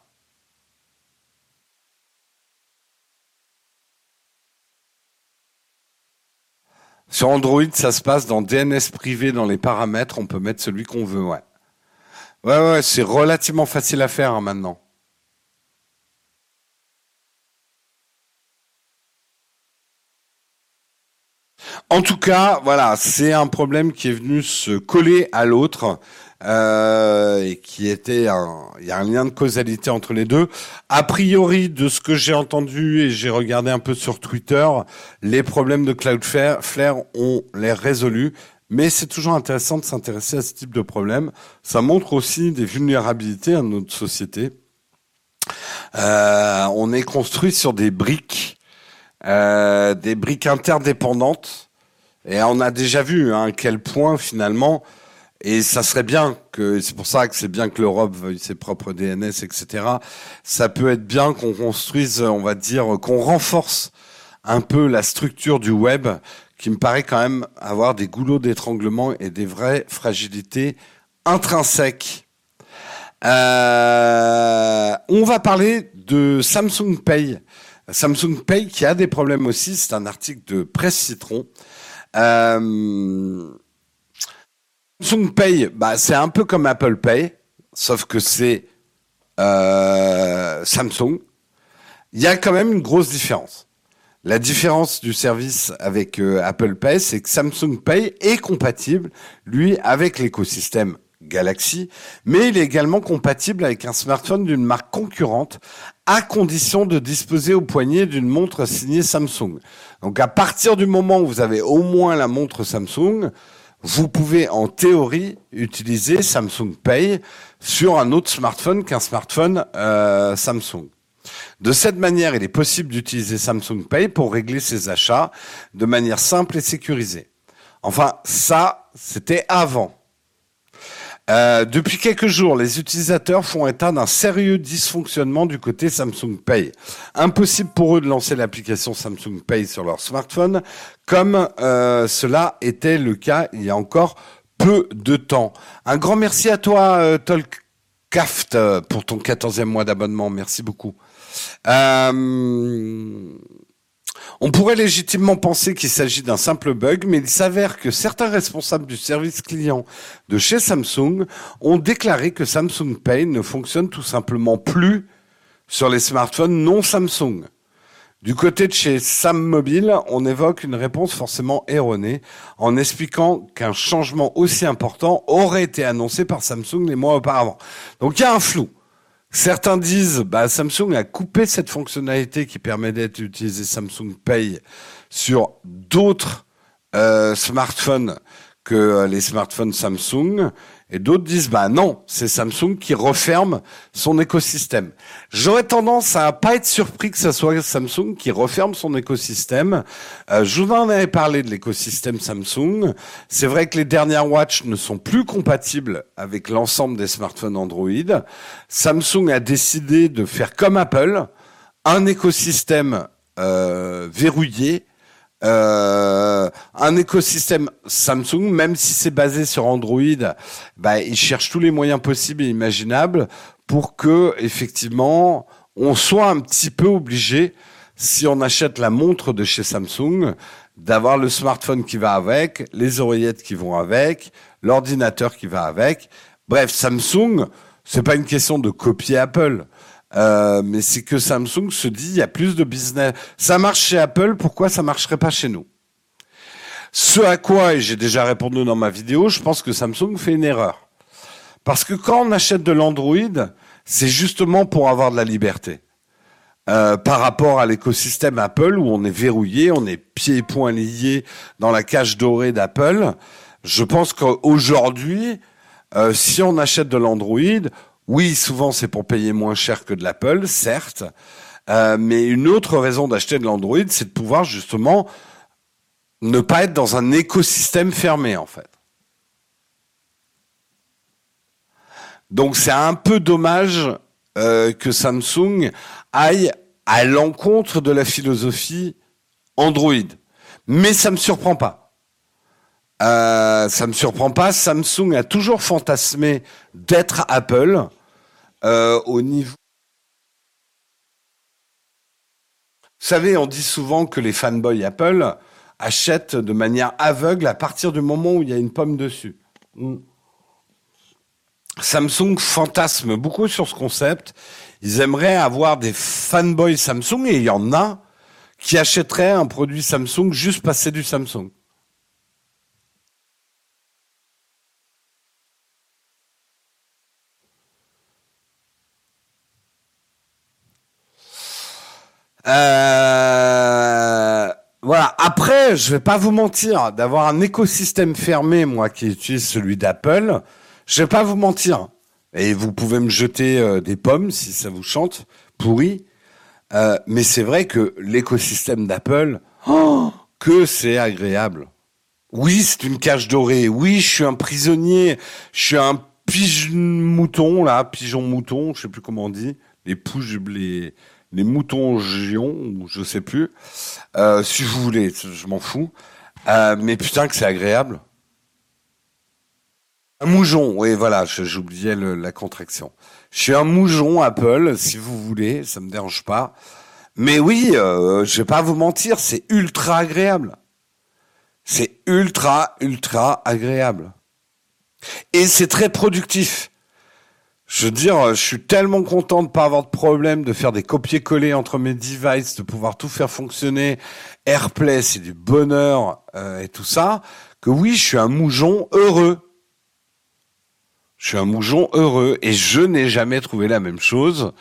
Sur Android, ça se passe dans DNS privé, dans les paramètres, on peut mettre celui qu'on veut, ouais. Ouais, c'est relativement facile à faire hein, maintenant. En tout cas, voilà, c'est un problème qui est venu se coller à l'autre euh, et qui était un, il y a un lien de causalité entre les deux. A priori, de ce que j'ai entendu et j'ai regardé un peu sur Twitter, les problèmes de Cloudflare ont l'air résolus. Mais c'est toujours intéressant de s'intéresser à ce type de problème. Ça montre aussi des vulnérabilités à notre société. Euh, on est construit sur des briques, euh, des briques interdépendantes, et on a déjà vu hein, à quel point finalement et ça serait bien que, c'est pour ça que c'est bien que l'Europe veuille ses propres DNS, etc. Ça peut être bien qu'on construise, on va dire, qu'on renforce un peu la structure du web, qui me paraît quand même avoir des goulots d'étranglement et des vraies fragilités intrinsèques. Euh, on va parler de Samsung Pay. Samsung Pay qui a des problèmes aussi, c'est un article de Presse Citron. Euh, Samsung Pay, bah, c'est un peu comme Apple Pay, sauf que c'est euh, Samsung. Il y a quand même une grosse différence. La différence du service avec euh, Apple Pay, c'est que Samsung Pay est compatible, lui, avec l'écosystème Galaxy, mais il est également compatible avec un smartphone d'une marque concurrente, à condition de disposer au poignet d'une montre signée Samsung. Donc à partir du moment où vous avez au moins la montre Samsung, vous pouvez en théorie utiliser Samsung Pay sur un autre smartphone qu'un smartphone euh, Samsung. De cette manière, il est possible d'utiliser Samsung Pay pour régler ses achats de manière simple et sécurisée. Enfin, ça, c'était avant. Euh, depuis quelques jours, les utilisateurs font état d'un sérieux dysfonctionnement du côté Samsung Pay. Impossible pour eux de lancer l'application Samsung Pay sur leur smartphone, comme euh, cela était le cas il y a encore peu de temps. Un grand merci à toi, euh, Tolkaft, pour ton 14e mois d'abonnement. Merci beaucoup. On pourrait légitimement penser qu'il s'agit d'un simple bug, mais il s'avère que certains responsables du service client de chez Samsung ont déclaré que Samsung Pay ne fonctionne tout simplement plus sur les smartphones non Samsung. Du côté de chez Sam Mobile, on évoque une réponse forcément erronée en expliquant qu'un changement aussi important aurait été annoncé par Samsung les mois auparavant. Donc il y a un flou. Certains disent, bah, Samsung a coupé cette fonctionnalité qui permet d'être utilisé Samsung Pay sur d'autres euh, smartphones que euh, les smartphones Samsung. Et d'autres disent, bah non, c'est Samsung qui referme son écosystème. J'aurais tendance à pas être surpris que ce soit Samsung qui referme son écosystème. Euh, je vous en avais parlé de l'écosystème Samsung. C'est vrai que les dernières watch ne sont plus compatibles avec l'ensemble des smartphones Android. Samsung a décidé de faire comme Apple, un écosystème euh, verrouillé euh, un écosystème Samsung, même si c'est basé sur Android, bah, ils cherchent tous les moyens possibles et imaginables pour que effectivement on soit un petit peu obligé, si on achète la montre de chez Samsung, d'avoir le smartphone qui va avec, les oreillettes qui vont avec, l'ordinateur qui va avec. Bref, Samsung, c'est pas une question de copier Apple. Euh, mais c'est que Samsung se dit il y a plus de business. Ça marche chez Apple, pourquoi ça marcherait pas chez nous? Ce à quoi, et j'ai déjà répondu dans ma vidéo, je pense que Samsung fait une erreur. Parce que quand on achète de l'Android, c'est justement pour avoir de la liberté. Euh, par rapport à l'écosystème Apple où on est verrouillé, on est pieds et poings liés dans la cage dorée d'Apple. Je pense qu'aujourd'hui, euh, si on achète de l'Android, oui, souvent c'est pour payer moins cher que de l'Apple, certes, Euh, mais une autre raison d'acheter de l'Android, c'est de pouvoir justement ne pas être dans un écosystème fermé en fait. Donc c'est un peu dommage euh, que Samsung aille à l'encontre de la philosophie Android. Mais ça me surprend pas. Euh, ça me surprend pas. Samsung a toujours fantasmé d'être Apple au niveau. Vous savez, on dit souvent que les fanboys Apple achètent de manière aveugle à partir du moment où il y a une pomme dessus. Hmm. Samsung fantasme beaucoup sur ce concept. Ils aimeraient avoir des fanboys Samsung et il y en a qui achèteraient un produit Samsung juste passer du Samsung. Euh, voilà. Après, je vais pas vous mentir, d'avoir un écosystème fermé, moi qui utilise celui d'Apple, je vais pas vous mentir. Et vous pouvez me jeter euh, des pommes si ça vous chante, pourri. Euh, mais c'est vrai que l'écosystème d'Apple, oh, que c'est agréable. Oui, c'est une cage dorée. Oui, je suis un prisonnier. Je suis un pigeon mouton là, pigeon mouton, je sais plus comment on dit. Les pouges, les les moutons ou je sais plus. Euh, si vous voulez, je m'en fous. Euh, mais putain que c'est agréable. Un moujon, oui, voilà, j'oubliais la contraction. Je suis un moujon Apple, si vous voulez, ça me dérange pas. Mais oui, euh, je vais pas vous mentir, c'est ultra agréable. C'est ultra, ultra agréable. Et c'est très productif. Je veux dire, je suis tellement content de pas avoir de problème, de faire des copier-coller entre mes devices, de pouvoir tout faire fonctionner. AirPlay, c'est du bonheur euh, et tout ça. Que oui, je suis un moujon heureux. Je suis un moujon heureux et je n'ai jamais trouvé la même chose.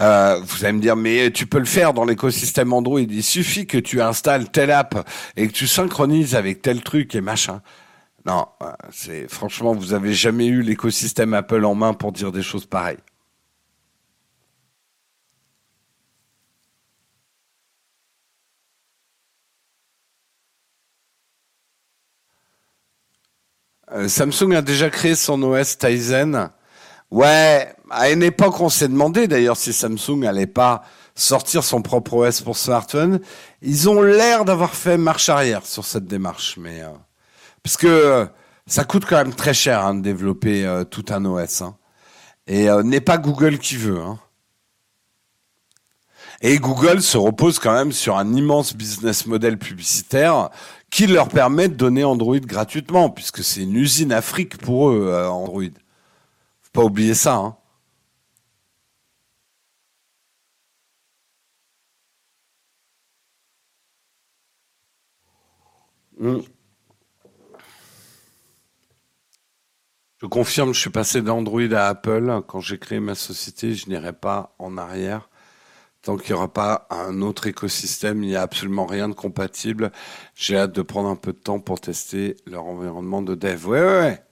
Euh, vous allez me dire, mais tu peux le faire dans l'écosystème Android. Il suffit que tu installes telle app et que tu synchronises avec tel truc et machin. Non, euh, c'est franchement, vous avez jamais eu l'écosystème Apple en main pour dire des choses pareilles. Euh, Samsung a déjà créé son OS Tizen. Ouais, à une époque, on s'est demandé d'ailleurs si Samsung allait pas sortir son propre OS pour smartphone. Ils ont l'air d'avoir fait marche arrière sur cette démarche, mais euh, parce que euh, ça coûte quand même très cher hein, de développer euh, tout un OS. Hein. Et euh, n'est pas Google qui veut. Hein. Et Google se repose quand même sur un immense business model publicitaire qui leur permet de donner Android gratuitement, puisque c'est une usine Afrique pour eux, Android. Faut pas oublier ça. Hein. Je confirme, je suis passé d'Android à Apple. Quand j'ai créé ma société, je n'irai pas en arrière. Tant qu'il n'y aura pas un autre écosystème, il n'y a absolument rien de compatible. J'ai hâte de prendre un peu de temps pour tester leur environnement de dev. Ouais, ouais, ouais.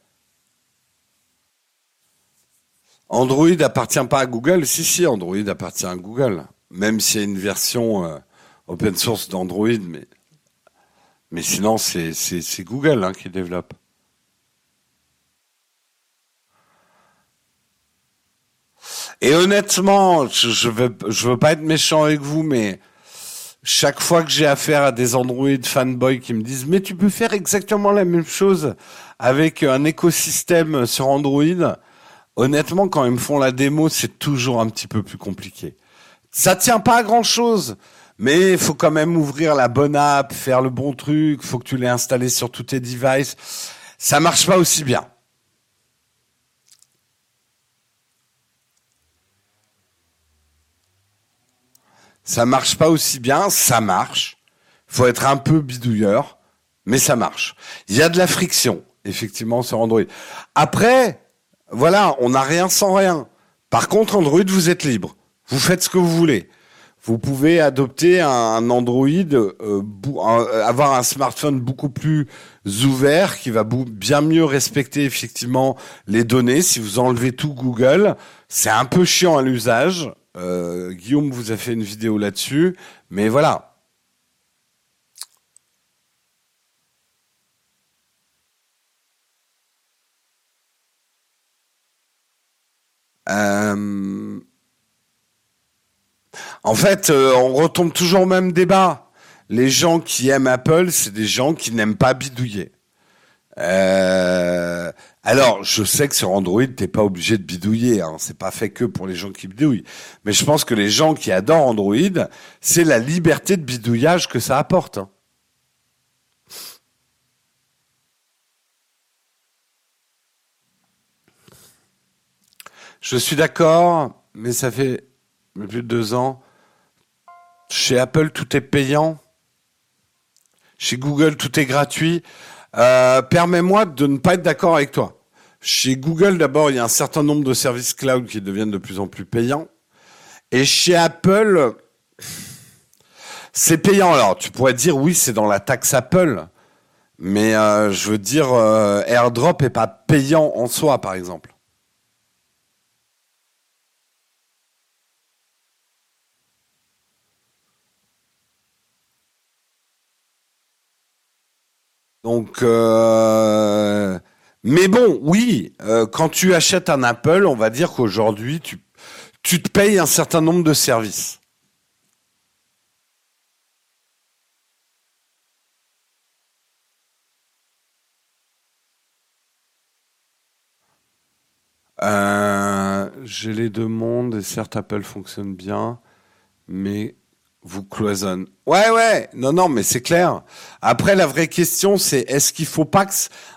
Android appartient pas à Google. Si, si, Android appartient à Google. Même s'il y a une version euh, open source d'Android, mais, mais sinon, c'est, Google hein, qui développe. Et honnêtement, je, je veux, je veux pas être méchant avec vous, mais chaque fois que j'ai affaire à des Android fanboys qui me disent mais tu peux faire exactement la même chose avec un écosystème sur Android, honnêtement quand ils me font la démo, c'est toujours un petit peu plus compliqué. Ça tient pas à grand chose, mais il faut quand même ouvrir la bonne app, faire le bon truc, faut que tu l'aies installé sur tous tes devices. Ça marche pas aussi bien. Ça marche pas aussi bien, ça marche. Faut être un peu bidouilleur, mais ça marche. Il y a de la friction, effectivement, sur Android. Après, voilà, on n'a rien sans rien. Par contre, Android, vous êtes libre. Vous faites ce que vous voulez. Vous pouvez adopter un Android, euh, avoir un smartphone beaucoup plus ouvert, qui va bien mieux respecter effectivement les données. Si vous enlevez tout Google, c'est un peu chiant à l'usage. Euh, Guillaume vous a fait une vidéo là-dessus, mais voilà. Euh, en fait, euh, on retombe toujours au même débat. Les gens qui aiment Apple, c'est des gens qui n'aiment pas bidouiller. Euh, alors, je sais que sur Android, t'es pas obligé de bidouiller. Hein. C'est pas fait que pour les gens qui bidouillent. Mais je pense que les gens qui adorent Android, c'est la liberté de bidouillage que ça apporte. Hein. Je suis d'accord, mais ça fait plus de deux ans. Chez Apple, tout est payant. Chez Google, tout est gratuit. Euh, permets-moi de ne pas être d'accord avec toi. Chez Google, d'abord, il y a un certain nombre de services cloud qui deviennent de plus en plus payants. Et chez Apple, c'est payant. Alors, tu pourrais dire, oui, c'est dans la taxe Apple. Mais euh, je veux dire, euh, AirDrop est pas payant en soi, par exemple. Donc, euh, mais bon, oui, euh, quand tu achètes un Apple, on va dire qu'aujourd'hui, tu, te payes un certain nombre de services. Euh, j'ai les deux mondes et certes Apple fonctionne bien, mais vous cloisonne. Ouais, ouais, non, non, mais c'est clair. Après, la vraie question, c'est est-ce qu'il faut pas que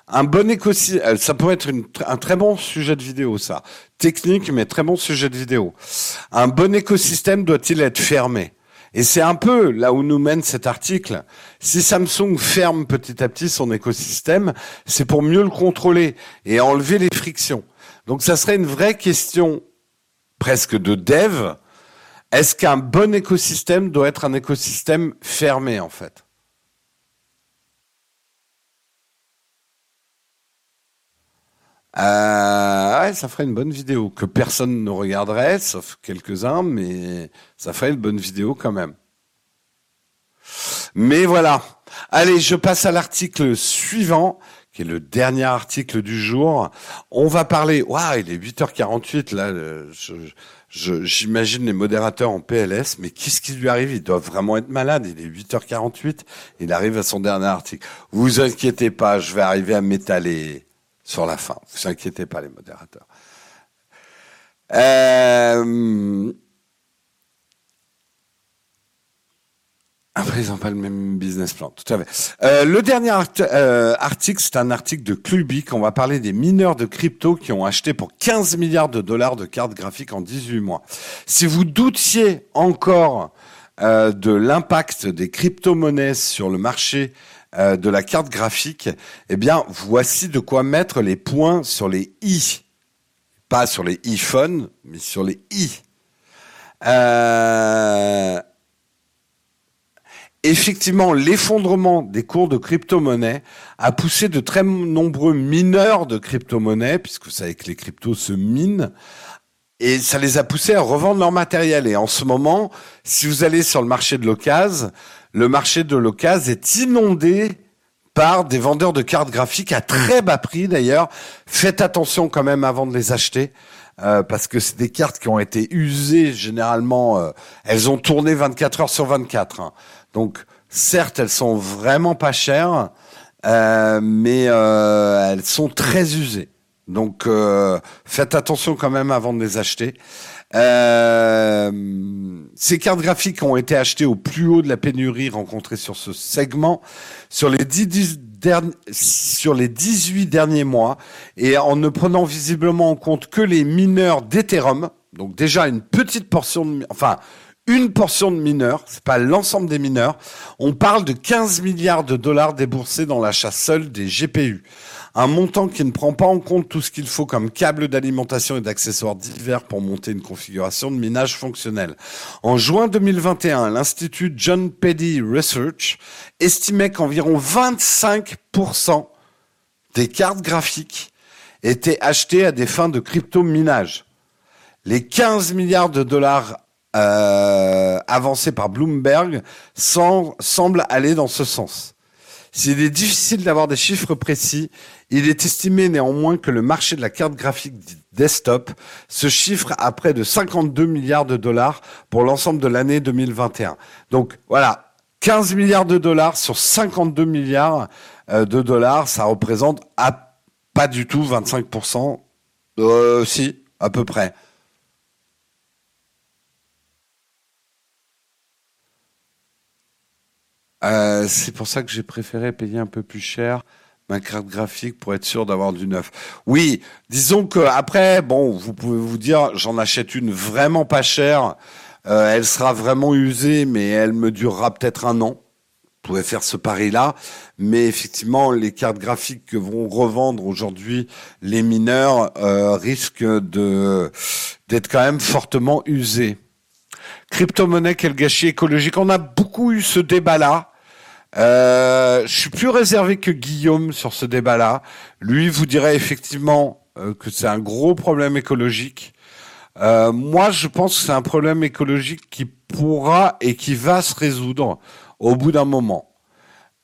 un bon écosystème, euh, ça peut être un très bon sujet de vidéo, ça. Technique, mais très bon sujet de vidéo. Un bon écosystème doit-il être fermé? Et c'est un peu là où nous mène cet article. Si Samsung ferme petit à petit son écosystème, c'est pour mieux le contrôler et enlever les frictions. Donc ça serait une vraie question presque de dev est-ce qu'un bon écosystème doit être un écosystème fermé en fait? Euh, ouais, ça ferait une bonne vidéo que personne ne regarderait, sauf quelques-uns, mais ça ferait une bonne vidéo quand même. Mais voilà. Allez, je passe à l'article suivant, qui est le dernier article du jour. On va parler. Waouh, il est 8h48 là. Je, j'imagine les modérateurs en PLS, mais qu'est-ce qui lui arrive? Ils doivent vraiment être malades. Il est 8h48, il arrive à son dernier article. Vous inquiétez pas, je vais arriver à m'étaler sur la fin. Vous inquiétez pas, les modérateurs. Euh, Après, ils n'ont pas le même business plan, tout à fait. Euh, le dernier euh, article, c'est un article de Clubic. On va parler des mineurs de crypto qui ont acheté pour 15 milliards de dollars de cartes graphiques en 18 mois. Si vous doutiez encore euh, de l'impact des crypto-monnaies sur le marché de la carte graphique, eh bien, voici de quoi mettre les points sur les i. Pas sur les iPhones, mais sur les i. Euh, effectivement, l'effondrement des cours de crypto-monnaies a poussé de très nombreux mineurs de crypto-monnaies, puisque vous savez que les cryptos se minent, et ça les a poussés à revendre leur matériel. Et en ce moment, si vous allez sur le marché de l'occasion, le marché de l'occasion est inondé par des vendeurs de cartes graphiques à très bas prix d'ailleurs. Faites attention quand même avant de les acheter. Euh, parce que c'est des cartes qui ont été usées généralement. Euh, elles ont tourné 24 heures sur 24. Donc, certes, elles sont vraiment pas chères, euh, mais euh, elles sont très usées. Donc, euh, faites attention quand même avant de les acheter. ces cartes graphiques ont été achetées au plus haut de la pénurie rencontrée sur ce segment sur les sur les 18 derniers mois et en ne prenant visiblement en compte que les mineurs d'Ethereum, donc déjà une petite portion de, enfin, une portion de mineurs, c'est pas l'ensemble des mineurs. On parle de 15 milliards de dollars déboursés dans l'achat seul des GPU. Un montant qui ne prend pas en compte tout ce qu'il faut comme câble d'alimentation et d'accessoires divers pour monter une configuration de minage fonctionnelle. En juin 2021, l'Institut John Peddy Research estimait qu'environ 25% des cartes graphiques étaient achetées à des fins de crypto-minage. Les 15 milliards de dollars euh, avancé par Bloomberg semble aller dans ce sens. S'il est difficile d'avoir des chiffres précis, il est estimé néanmoins que le marché de la carte graphique desktop se chiffre à près de 52 milliards de dollars pour l'ensemble de l'année 2021. Donc voilà, 15 milliards de dollars sur 52 milliards euh, de dollars, ça représente à pas du tout 25%. Euh, si, à peu près. Euh, c'est pour ça que j'ai préféré payer un peu plus cher ma carte graphique pour être sûr d'avoir du neuf. Oui, disons que après, bon, vous pouvez vous dire, j'en achète une vraiment pas chère. Euh, elle sera vraiment usée, mais elle me durera peut-être un an. Vous pouvez faire ce pari-là, mais effectivement, les cartes graphiques que vont revendre aujourd'hui les mineurs euh, risquent de d'être quand même fortement usées. Crypto-monnaie, quel gâchis écologique. On a beaucoup eu ce débat-là. Euh, je suis plus réservé que Guillaume sur ce débat-là. Lui vous dirait effectivement euh, que c'est un gros problème écologique. Euh, moi, je pense que c'est un problème écologique qui pourra et qui va se résoudre au bout d'un moment.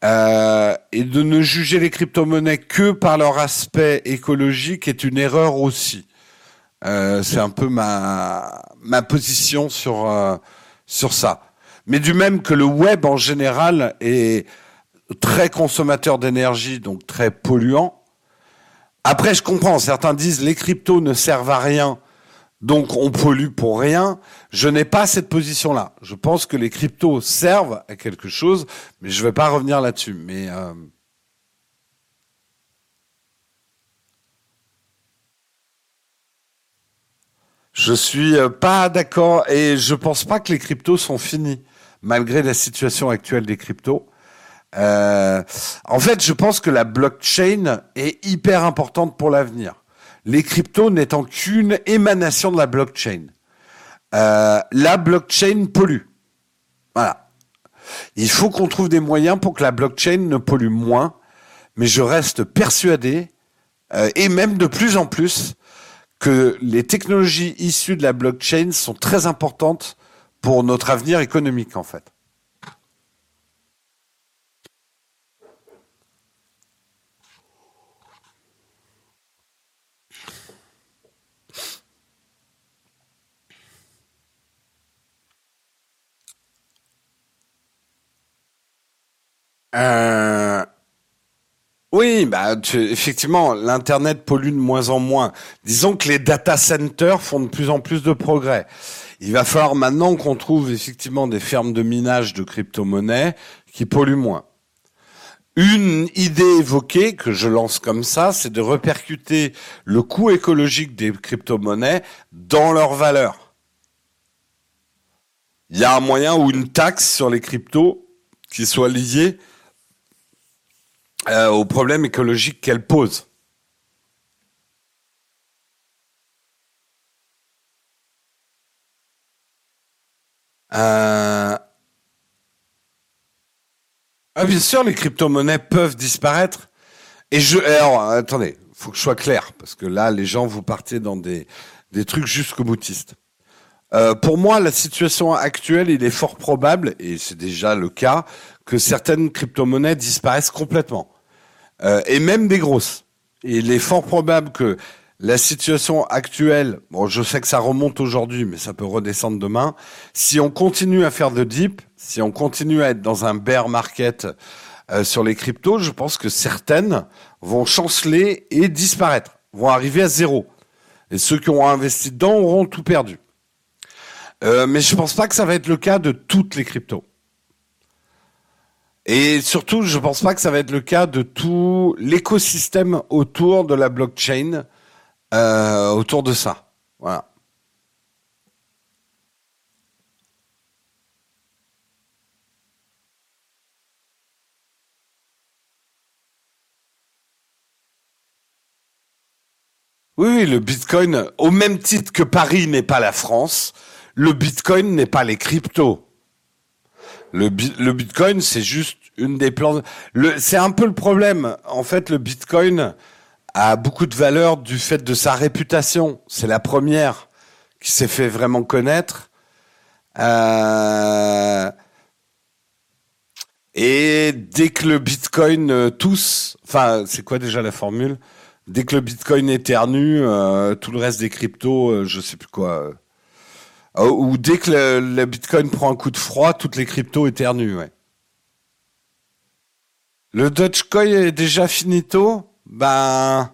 Euh, et de ne juger les crypto-monnaies que par leur aspect écologique est une erreur aussi. Euh, c'est un peu ma ma position sur sur ça mais du même que le web en général est très consommateur d'énergie, donc très polluant. Après, je comprends, certains disent les cryptos ne servent à rien, donc on pollue pour rien. Je n'ai pas cette position-là. Je pense que les cryptos servent à quelque chose, mais je ne vais pas revenir là-dessus. Mais euh... je suis euh, pas d'accord et je pense pas que les cryptos sont finis malgré la situation actuelle des cryptos. Euh, en fait, je pense que la blockchain est hyper importante pour l'avenir. Les cryptos n'étant qu'une émanation de la blockchain. Euh, la blockchain pollue. Voilà. Il faut qu'on trouve des moyens pour que la blockchain ne pollue moins, mais je reste persuadé, euh, et même de plus en plus, que les technologies issues de la blockchain sont très importantes pour notre avenir économique en fait. Euh, oui, bah effectivement, l'internet pollue de moins en moins. Disons que les data centers font de plus en plus de progrès. Il va falloir maintenant qu'on trouve effectivement des fermes de minage de crypto-monnaies qui polluent moins. Une idée évoquée que je lance comme ça, c'est de repercuter le coût écologique des crypto-monnaies dans leur valeur. Il y a un moyen ou une taxe sur les cryptos qui soit liée euh, aux problèmes écologiques qu'elles posent. Euh... Ah, bien sûr, les crypto-monnaies peuvent disparaître. Et je, alors, attendez, faut que je sois clair, parce que là, les gens, vous partez dans des, des trucs jusqu'au boutiste. Euh, pour moi, la situation actuelle, il est fort probable, et c'est déjà le cas, que certaines crypto-monnaies disparaissent complètement. Euh, et même des grosses. Il est fort probable que la situation actuelle, je sais que ça remonte aujourd'hui, mais ça peut redescendre demain. Si on continue à faire de deep, si on continue à être dans un bear market euh, sur les cryptos, je pense que certaines vont chanceler et disparaître, vont arriver à zéro. Et ceux qui ont investi dedans auront tout perdu. Euh, mais je pense pas que ça va être le cas de toutes les cryptos. Et surtout, je pense pas que ça va être le cas de tout l'écosystème autour de la blockchain euh, autour de ça. Voilà. Oui, le Bitcoin, au même titre que Paris n'est pas la France, le Bitcoin n'est pas les cryptos. Le, le Bitcoin, c'est juste une des plans. C'est un peu le problème. En fait, le Bitcoin, a beaucoup de valeur du fait de sa réputation. C'est la première qui s'est fait vraiment connaître. Euh, et dès que le Bitcoin euh, tous, enfin, c'est quoi déjà la formule? Dès que le Bitcoin éternue, euh, tout le reste des cryptos, euh, je sais plus quoi. ou dès que le, le Bitcoin prend un coup de froid, toutes les cryptos éternuent, ouais. Le Dogecoin est déjà finito? Ben,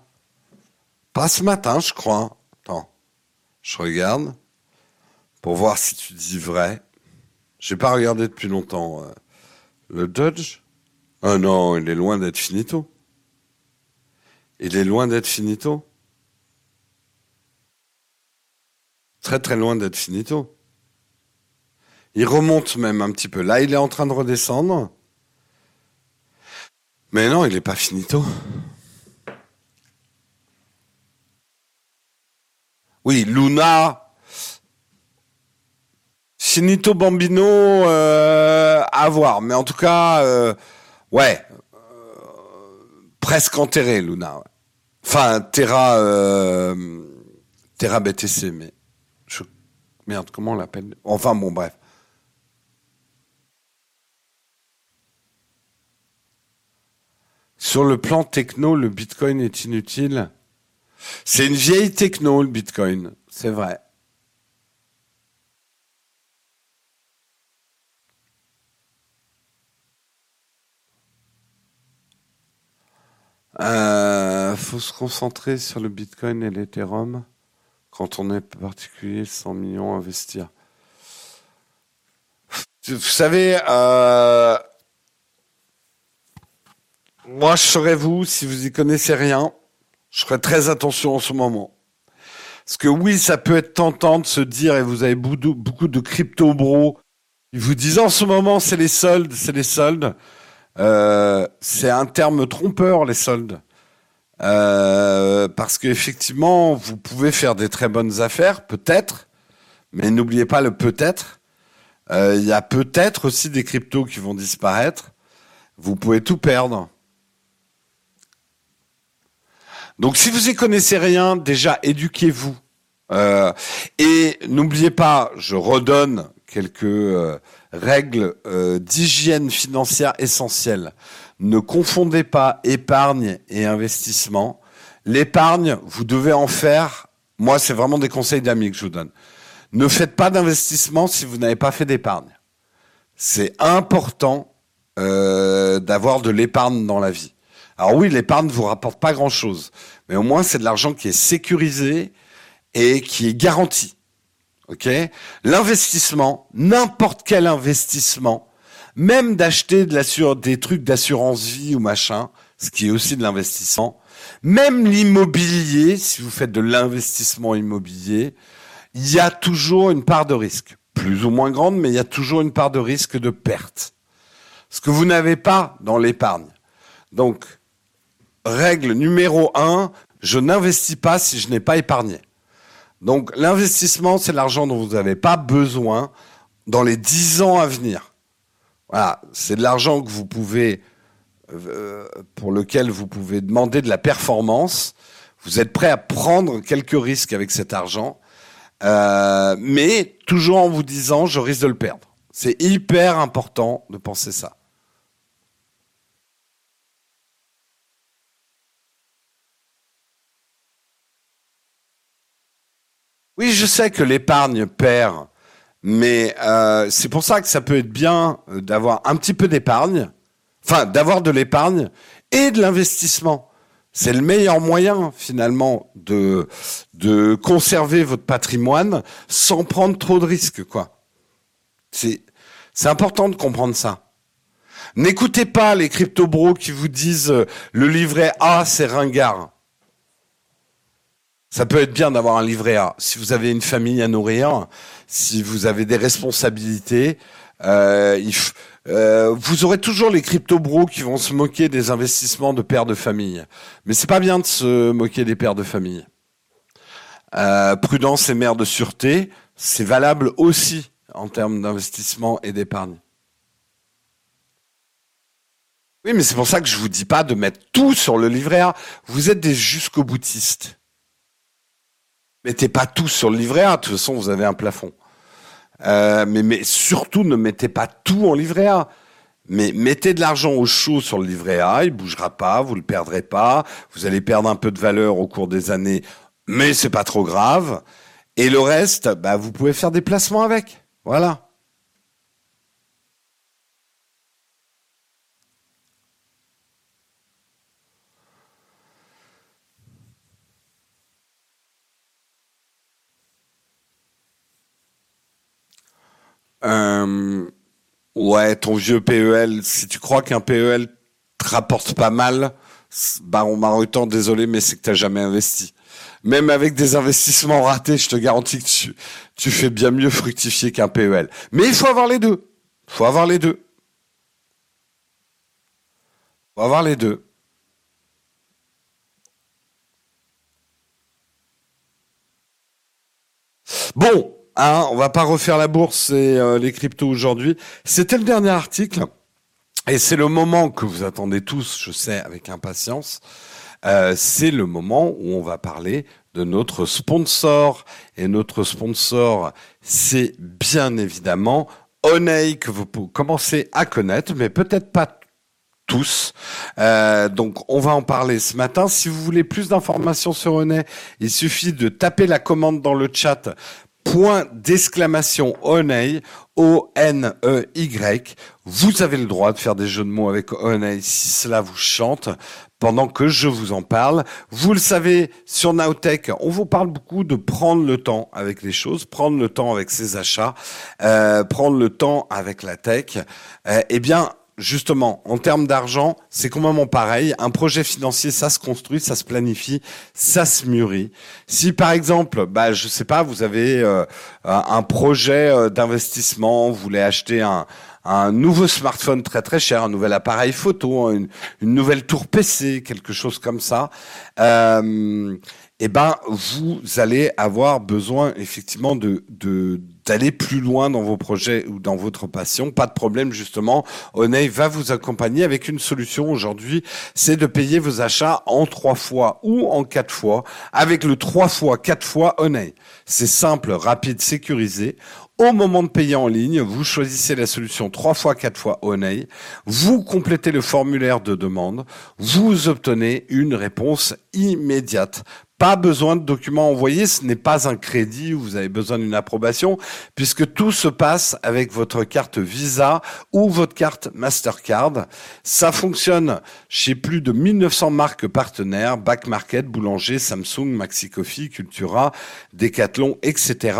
pas ce matin, je crois. Attends, je regarde pour voir si tu dis vrai. J'ai pas regardé depuis longtemps. euh. Le Dodge Ah non, il est loin d'être finito. Il est loin d'être finito. Très très loin d'être finito. Il remonte même un petit peu. Là, il est en train de redescendre. Mais non, il n'est pas finito. Oui, Luna. Finito Bambino, euh, à voir. Mais en tout cas, euh, ouais. euh, presque enterré, Luna. Enfin, Terra, Terra BTC, mais. Je, merde, comment on l'appelle? Enfin, bon, bref. Sur le plan techno, le Bitcoin est inutile. C'est une vieille techno, le Bitcoin. C'est vrai. Euh, faut se concentrer sur le Bitcoin et l'Ethereum quand on est particulier 100 millions à investir. Vous savez, euh, moi je serais vous, si vous y connaissez rien, je ferais très attention en ce moment. Parce que oui, ça peut être tentant de se dire, et vous avez beaucoup de, beaucoup de crypto bros, ils vous disent en ce moment c'est les soldes, c'est les soldes. Euh, c'est un terme trompeur, les soldes. Euh, parce qu'effectivement, vous pouvez faire des très bonnes affaires, peut-être, mais n'oubliez pas le peut-être. Euh, Il y a peut-être aussi des cryptos qui vont disparaître. Vous pouvez tout perdre. Donc si vous y connaissez rien, déjà éduquez-vous. Euh, et n'oubliez pas, je redonne quelques euh, règles euh, d'hygiène financière essentielles. Ne confondez pas épargne et investissement. L'épargne, vous devez en faire. Moi, c'est vraiment des conseils d'amis que je vous donne. Ne faites pas d'investissement si vous n'avez pas fait d'épargne. C'est important d'avoir de l'épargne dans la vie. Alors oui, l'épargne ne vous rapporte pas grand-chose, mais au moins c'est de l'argent qui est sécurisé et qui est garanti. Ok? L'investissement, n'importe quel investissement, même d'acheter de des trucs d'assurance vie ou machin, ce qui est aussi de l'investissement, même l'immobilier, si vous faites de l'investissement immobilier, il y a toujours une part de risque, plus ou moins grande, mais il y a toujours une part de risque de perte. Ce que vous n'avez pas dans l'épargne. Donc, règle numéro un, je n'investis pas si je n'ai pas épargné. Donc l'investissement, c'est l'argent dont vous n'avez pas besoin dans les 10 ans à venir. Voilà, c'est de l'argent que vous pouvez, euh, pour lequel vous pouvez demander de la performance. Vous êtes prêt à prendre quelques risques avec cet argent, euh, mais toujours en vous disant, je risque de le perdre. C'est hyper important de penser ça. Oui, je sais que l'épargne perd, mais euh, c'est pour ça que ça peut être bien euh, d'avoir un petit peu d'épargne, enfin d'avoir de l'épargne et de l'investissement. C'est le meilleur moyen finalement de de conserver votre patrimoine sans prendre trop de risques, quoi. C'est important de comprendre ça. N'écoutez pas les crypto bros qui vous disent euh, le livret A c'est ringard. Ça peut être bien d'avoir un livret A. Si vous avez une famille à nourrir, si vous avez des responsabilités, euh, euh, vous aurez toujours les crypto bros qui vont se moquer des investissements de pères de famille. Mais c'est pas bien de se moquer des pères de famille. Euh, prudence et mère de sûreté, c'est valable aussi en termes d'investissement et d'épargne. Oui, mais c'est pour ça que je vous dis pas de mettre tout sur le livret A. Vous êtes des jusqu'au boutistes. Mettez pas tout sur le livret A, de toute façon, vous avez un plafond. Euh, mais, surtout, ne mettez pas tout en livret A. Mais mettez de l'argent au chaud sur le livret A, il bougera pas, vous le perdrez pas, vous allez perdre un peu de valeur au cours des années, mais c'est pas trop grave. Et le reste, bah, vous pouvez faire des placements avec. Voilà. Euh, ouais, ton vieux PEL, si tu crois qu'un PEL te rapporte pas mal, bah on m'a autant désolé, mais c'est que t'as jamais investi. Même avec des investissements ratés, je te garantis que tu, tu fais bien mieux fructifier qu'un PEL. Mais il faut avoir les deux. Il faut avoir les deux. Il faut avoir les deux. Bon, Hein, on va pas refaire la bourse et euh, les cryptos aujourd'hui. C'était le dernier article. Et c'est le moment que vous attendez tous, je sais, avec impatience. Euh, c'est le moment où on va parler de notre sponsor. Et notre sponsor, c'est bien évidemment Onei que vous commencez à connaître, mais peut-être pas tous. Euh, donc on va en parler ce matin. Si vous voulez plus d'informations sur Oney, il suffit de taper la commande dans le chat point d'exclamation Oney, O-N-E-Y. Vous avez le droit de faire des jeux de mots avec Oney si cela vous chante pendant que je vous en parle. Vous le savez, sur Nowtech, on vous parle beaucoup de prendre le temps avec les choses, prendre le temps avec ses achats, euh, prendre le temps avec la tech. Euh, eh bien, justement, en termes d'argent, c'est complètement pareil. Un projet financier, ça se construit, ça se planifie, ça se mûrit. Si par exemple, bah, je sais pas, vous avez euh, un projet euh, d'investissement, vous voulez acheter un, un nouveau smartphone très très cher, un nouvel appareil photo, une, une nouvelle tour PC, quelque chose comme ça. Euh, eh ben vous allez avoir besoin effectivement de d'aller plus loin dans vos projets ou dans votre passion. Pas de problème justement. Oney va vous accompagner avec une solution aujourd'hui, c'est de payer vos achats en trois fois ou en quatre fois avec le trois fois, quatre fois Oney. C'est simple, rapide, sécurisé. Au moment de payer en ligne, vous choisissez la solution trois fois, quatre fois Oney. Vous complétez le formulaire de demande. Vous obtenez une réponse immédiate pas besoin de documents envoyés, ce n'est pas un crédit où vous avez besoin d'une approbation, puisque tout se passe avec votre carte Visa ou votre carte Mastercard. Ça fonctionne chez plus de 1900 marques partenaires, Back Market, Boulanger, Samsung, Maxi Coffee, Cultura, Decathlon, etc.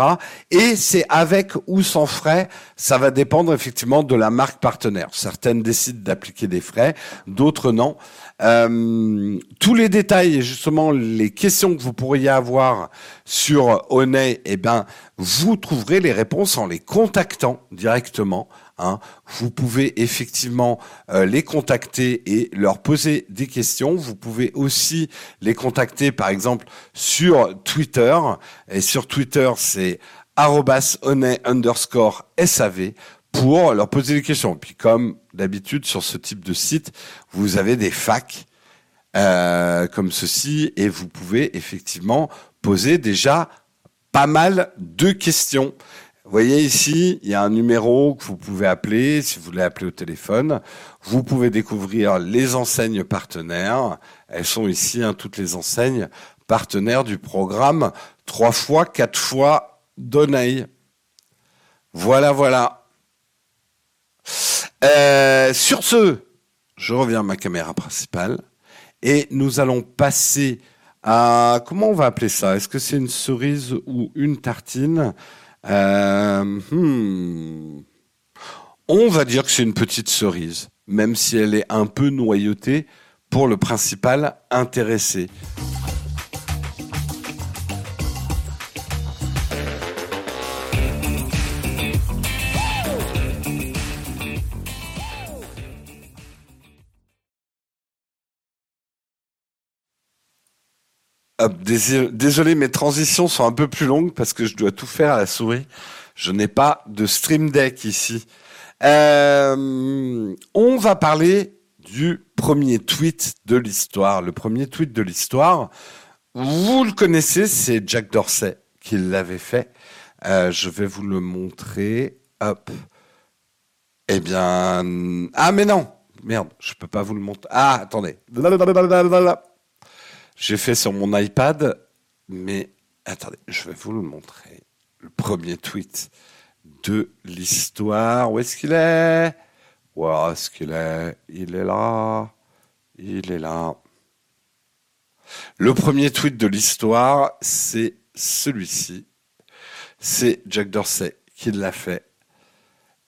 Et c'est avec ou sans frais, ça va dépendre effectivement de la marque partenaire. Certaines décident d'appliquer des frais, d'autres non. Euh, tous les détails et justement les questions que vous pourriez avoir sur Honey, eh ben, vous trouverez les réponses en les contactant directement. Hein. Vous pouvez effectivement euh, les contacter et leur poser des questions. Vous pouvez aussi les contacter, par exemple, sur Twitter. Et sur Twitter, c'est arrobas underscore SAV pour leur poser des questions. Puis comme d'habitude sur ce type de site, vous avez des facs euh, comme ceci et vous pouvez effectivement poser déjà pas mal de questions. Vous voyez ici, il y a un numéro que vous pouvez appeler si vous voulez appeler au téléphone. Vous pouvez découvrir les enseignes partenaires. Elles sont ici, hein, toutes les enseignes partenaires du programme trois fois, quatre fois Donneil. Voilà, voilà. Euh, sur ce, je reviens à ma caméra principale et nous allons passer à comment on va appeler ça? Est-ce que c'est une cerise ou une tartine? Euh, hmm. On va dire que c'est une petite cerise, même si elle est un peu noyautée pour le principal intéressé. Désolé, mes transitions sont un peu plus longues parce que je dois tout faire à la souris. Je n'ai pas de Stream Deck ici. Euh, on va parler du premier tweet de l'histoire. Le premier tweet de l'histoire, vous le connaissez, c'est Jack Dorsey qui l'avait fait. Euh, je vais vous le montrer. Hop. Eh bien, ah mais non, merde, je peux pas vous le montrer. Ah, attendez. J'ai fait sur mon iPad, mais attendez, je vais vous le montrer. Le premier tweet de l'histoire. Où est-ce qu'il est? Où est-ce qu'il est? Il est là. Il est là. Le premier tweet de l'histoire, c'est celui-ci. C'est Jack Dorsey qui l'a fait.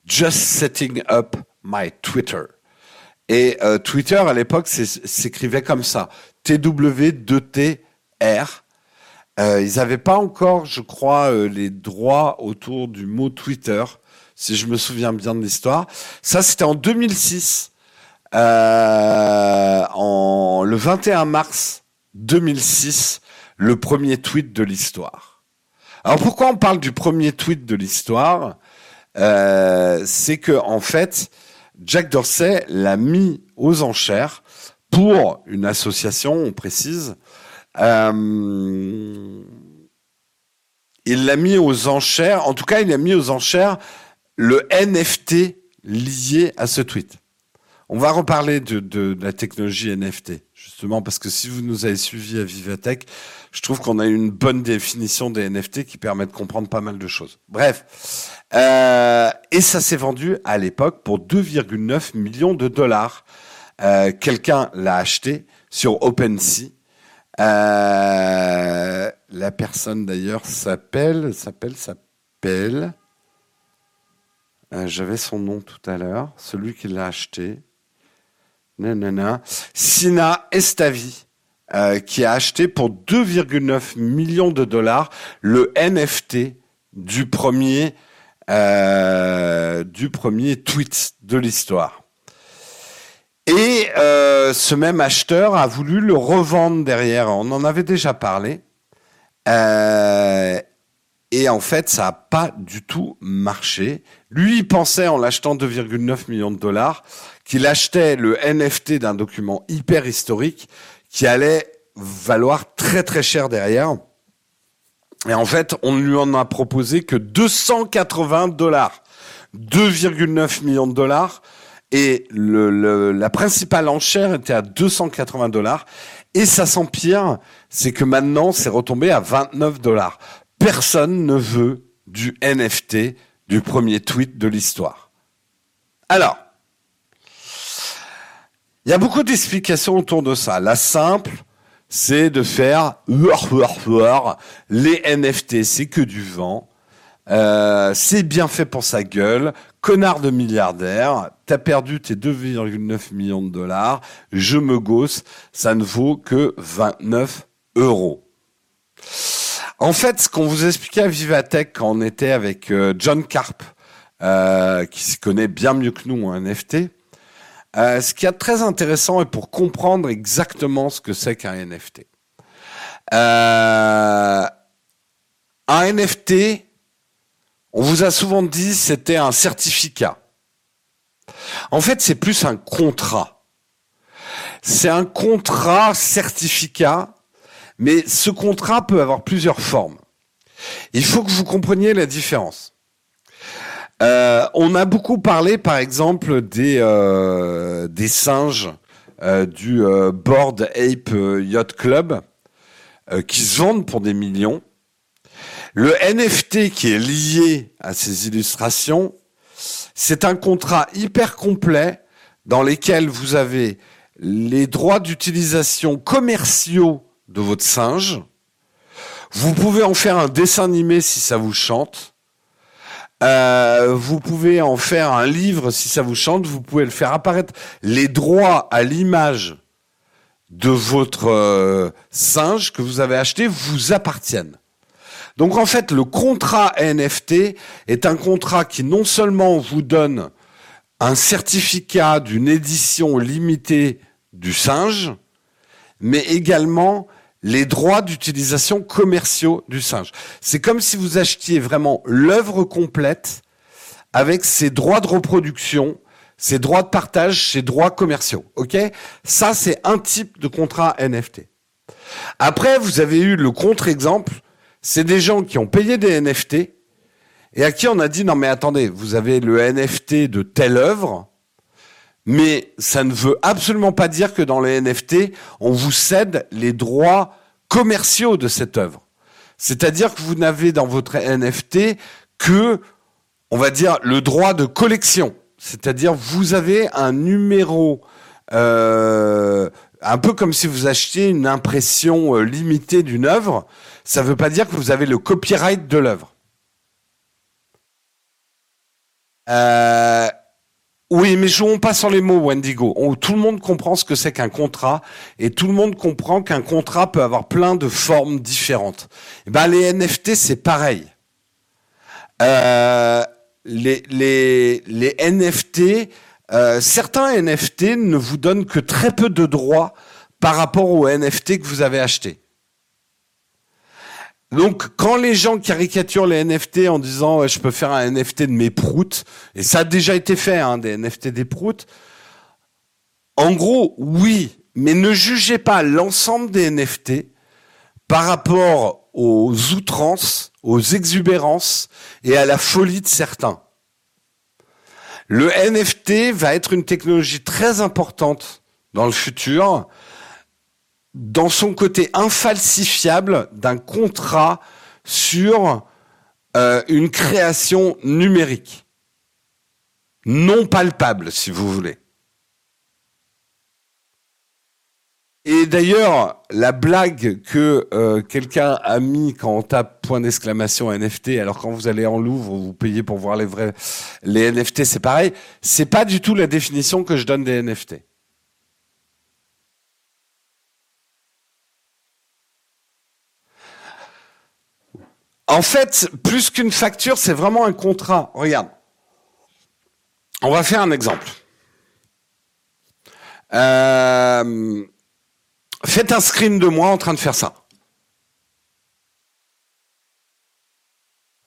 Just setting up my Twitter. Et euh, Twitter, à l'époque, s'écrivait comme ça. T-W-2-T-R. Euh, ils n'avaient pas encore, je crois, euh, les droits autour du mot Twitter, si je me souviens bien de l'histoire. Ça, c'était en 2006, euh, en le 21 mars 2006, le premier tweet de l'histoire. Alors pourquoi on parle du premier tweet de l'histoire? C'est que en fait, Jack Dorsey l'a mis aux enchères pour une association, on précise, euh, il l'a mis aux enchères, en tout cas, il a mis aux enchères le NFT lié à ce tweet. On va reparler de, la technologie NFT, justement, parce que si vous nous avez suivis à Vivatech, je trouve qu'on a une bonne définition des NFT qui permet de comprendre pas mal de choses. Bref. Euh, et ça s'est vendu à l'époque pour 2,9 millions de dollars. Euh, quelqu'un l'a acheté sur OpenSea euh, la personne d'ailleurs s'appelle, s'appelle, s'appelle. Euh, j'avais son nom tout à l'heure, celui qui l'a acheté. Nanana. Sina Estavi, euh, qui a acheté pour 2,9 millions de dollars le NFT du premier, du premier tweet de l'histoire. Et euh, ce même acheteur a voulu le revendre derrière. On en avait déjà parlé. Euh, et en fait, ça n'a pas du tout marché. Lui, il pensait en l'achetant 2,9 millions de dollars qu'il achetait le NFT d'un document hyper historique qui allait valoir très très cher derrière. Et en fait, on ne lui en a proposé que 280 dollars. 2,9 millions de dollars et la principale enchère était à 280 dollars. Et ça s'empire, c'est que maintenant, c'est retombé à 29 dollars. Personne ne veut du NFT du premier tweet de l'histoire. Alors, il y a beaucoup d'explications autour de ça. La simple, c'est de faire les NFT, c'est que du vent. Euh, c'est bien fait pour sa gueule. Connard de milliardaire, t'as perdu tes 2,9 millions de dollars. Je me gosse, ça ne vaut que 29 euros. En fait, ce qu'on vous expliquait à Vivatech quand on était avec euh, John Carp, euh, qui s'y connaît bien mieux que nous en NFT, ce qui est très intéressant et pour comprendre exactement ce que c'est qu'un NFT. un NFT, on vous a souvent dit c'était un certificat. En fait, c'est plus un contrat. C'est un contrat certificat, mais ce contrat peut avoir plusieurs formes. Il faut que vous compreniez la différence. Euh, on a beaucoup parlé, par exemple, des, euh, singes euh, du Board Ape Yacht Club qui se vendent pour des millions. Le NFT qui est lié à ces illustrations, c'est un contrat hyper complet dans lequel vous avez les droits d'utilisation commerciaux de votre singe. Vous pouvez en faire un dessin animé si ça vous chante. Euh, vous pouvez en faire un livre si ça vous chante. Vous pouvez le faire apparaître. Les droits à l'image de votre euh, singe que vous avez acheté vous appartiennent. Donc en fait, le contrat NFT est un contrat qui non seulement vous donne un certificat d'une édition limitée du singe, mais également les droits d'utilisation commerciaux du singe. C'est comme si vous achetiez vraiment l'œuvre complète avec ses droits de reproduction, ses droits de partage, ses droits commerciaux. OK? Ça c'est un type de contrat NFT. Après, vous avez eu le contre-exemple c'est des gens qui ont payé des NFT, et à qui on a dit non mais attendez, vous avez le NFT de telle œuvre, mais ça ne veut absolument pas dire que dans les NFT, on vous cède les droits commerciaux de cette œuvre. C'est-à-dire que vous n'avez dans votre NFT que, on va dire, le droit de collection. C'est-à-dire vous avez un numéro, euh, un peu comme si vous achetiez une impression euh, limitée d'une œuvre. Ça ne veut pas dire que vous avez le copyright de l'œuvre. Euh, oui, mais jouons pas sur les mots, Wendigo. tout le monde comprend ce que c'est qu'un contrat et tout le monde comprend qu'un contrat peut avoir plein de formes différentes. Eh ben, les NFT, c'est pareil. Euh, les NFT, euh, certains NFT ne vous donnent que très peu de droits par rapport aux NFT que vous avez achetés. Donc, quand les gens caricaturent les NFT en disant je peux faire un NFT de mes proutes, et ça a déjà été fait, hein, des NFT des proutes, en gros, oui, mais ne jugez pas l'ensemble des NFT par rapport aux outrances, aux exubérances et à la folie de certains. Le NFT va être une technologie très importante dans le futur dans son côté infalsifiable d'un contrat sur euh, une création numérique. Non palpable, si vous voulez. Et d'ailleurs, la blague que euh, quelqu'un a mis quand on tape point d'exclamation NFT, alors quand vous allez en Louvre, vous payez pour voir les vrais, NFT, c'est pareil. C'est pas du tout la définition que je donne des NFT. En fait, plus qu'une facture, c'est vraiment un contrat. Regarde. On va faire un exemple. Euh, faites un screen de moi en train de faire ça.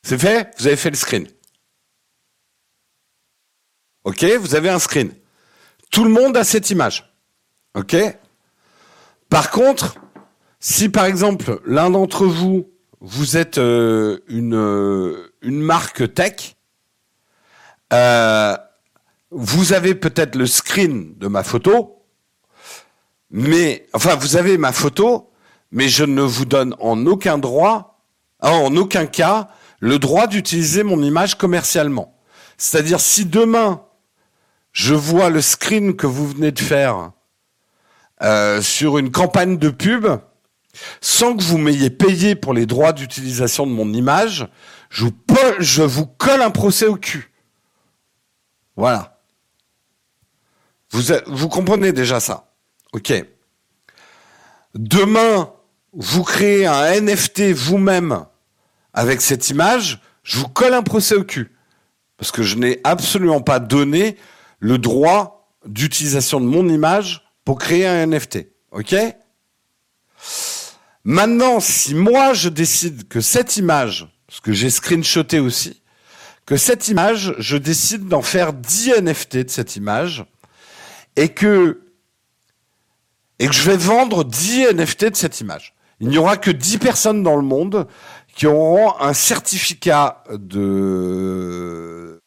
C'est fait? Vous avez fait le screen. Ok Vous avez un screen. Tout le monde a cette image. Ok? Par contre, si par exemple l'un d'entre vous vous êtes euh, une, euh, une marque tech, euh, vous avez peut-être le screen de ma photo, mais enfin vous avez ma photo, mais je ne vous donne en aucun droit, en aucun cas, le droit d'utiliser mon image commercialement. C'est-à-dire si demain je vois le screen que vous venez de faire euh, sur une campagne de pub, sans que vous m'ayez payé pour les droits d'utilisation de mon image, je vous, colle un procès au cul. Voilà. Vous, vous comprenez déjà ça. OK. Demain, vous créez un NFT vous-même avec cette image, je vous colle un procès au cul. Parce que je n'ai absolument pas donné le droit d'utilisation de mon image pour créer un NFT. OK? Maintenant, si moi je décide que cette image, parce que j'ai screenshoté aussi, que cette image, je décide d'en faire 10 NFT de cette image, et que, et que je vais vendre 10 NFT de cette image. Il n'y aura que 10 personnes dans le monde qui auront un certificat de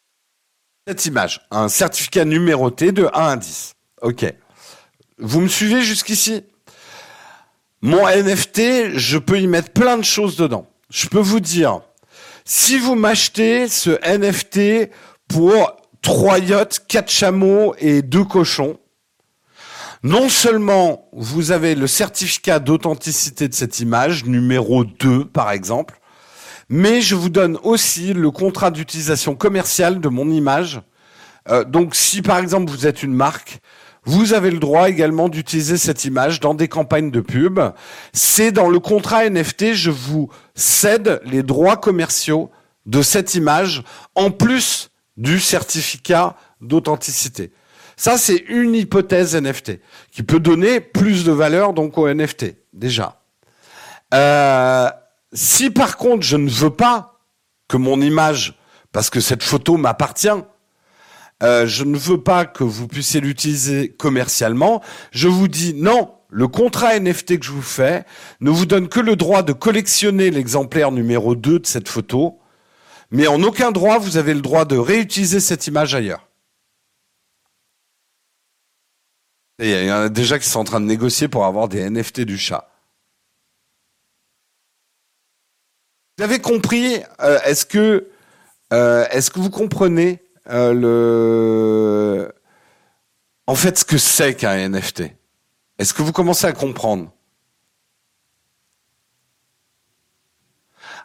cette image, un certificat numéroté de 1 à 10. Ok. Vous me suivez jusqu'ici? Mon NFT, je peux y mettre plein de choses dedans. Je peux vous dire, si vous m'achetez ce NFT pour trois yachts, quatre chameaux et deux cochons, non seulement vous avez le certificat d'authenticité de cette image, numéro 2 par exemple, mais je vous donne aussi le contrat d'utilisation commerciale de mon image. Euh, donc si par exemple vous êtes une marque, vous avez le droit également d'utiliser cette image dans des campagnes de pub. C'est dans le contrat NFT, je vous cède les droits commerciaux de cette image en plus du certificat d'authenticité. Ça, c'est une hypothèse NFT qui peut donner plus de valeur donc au NFT déjà. Euh, si par contre je ne veux pas que mon image, parce que cette photo m'appartient, euh, je ne veux pas que vous puissiez l'utiliser commercialement. Je vous dis non, le contrat NFT que je vous fais ne vous donne que le droit de collectionner l'exemplaire numéro 2 de cette photo, mais en aucun droit vous avez le droit de réutiliser cette image ailleurs. il y en a déjà qui sont en train de négocier pour avoir des NFT du chat. Vous avez compris euh, Est-ce que, euh, est-ce que vous comprenez le, en fait, ce que c'est qu'un NFT Est-ce que vous commencez à comprendre?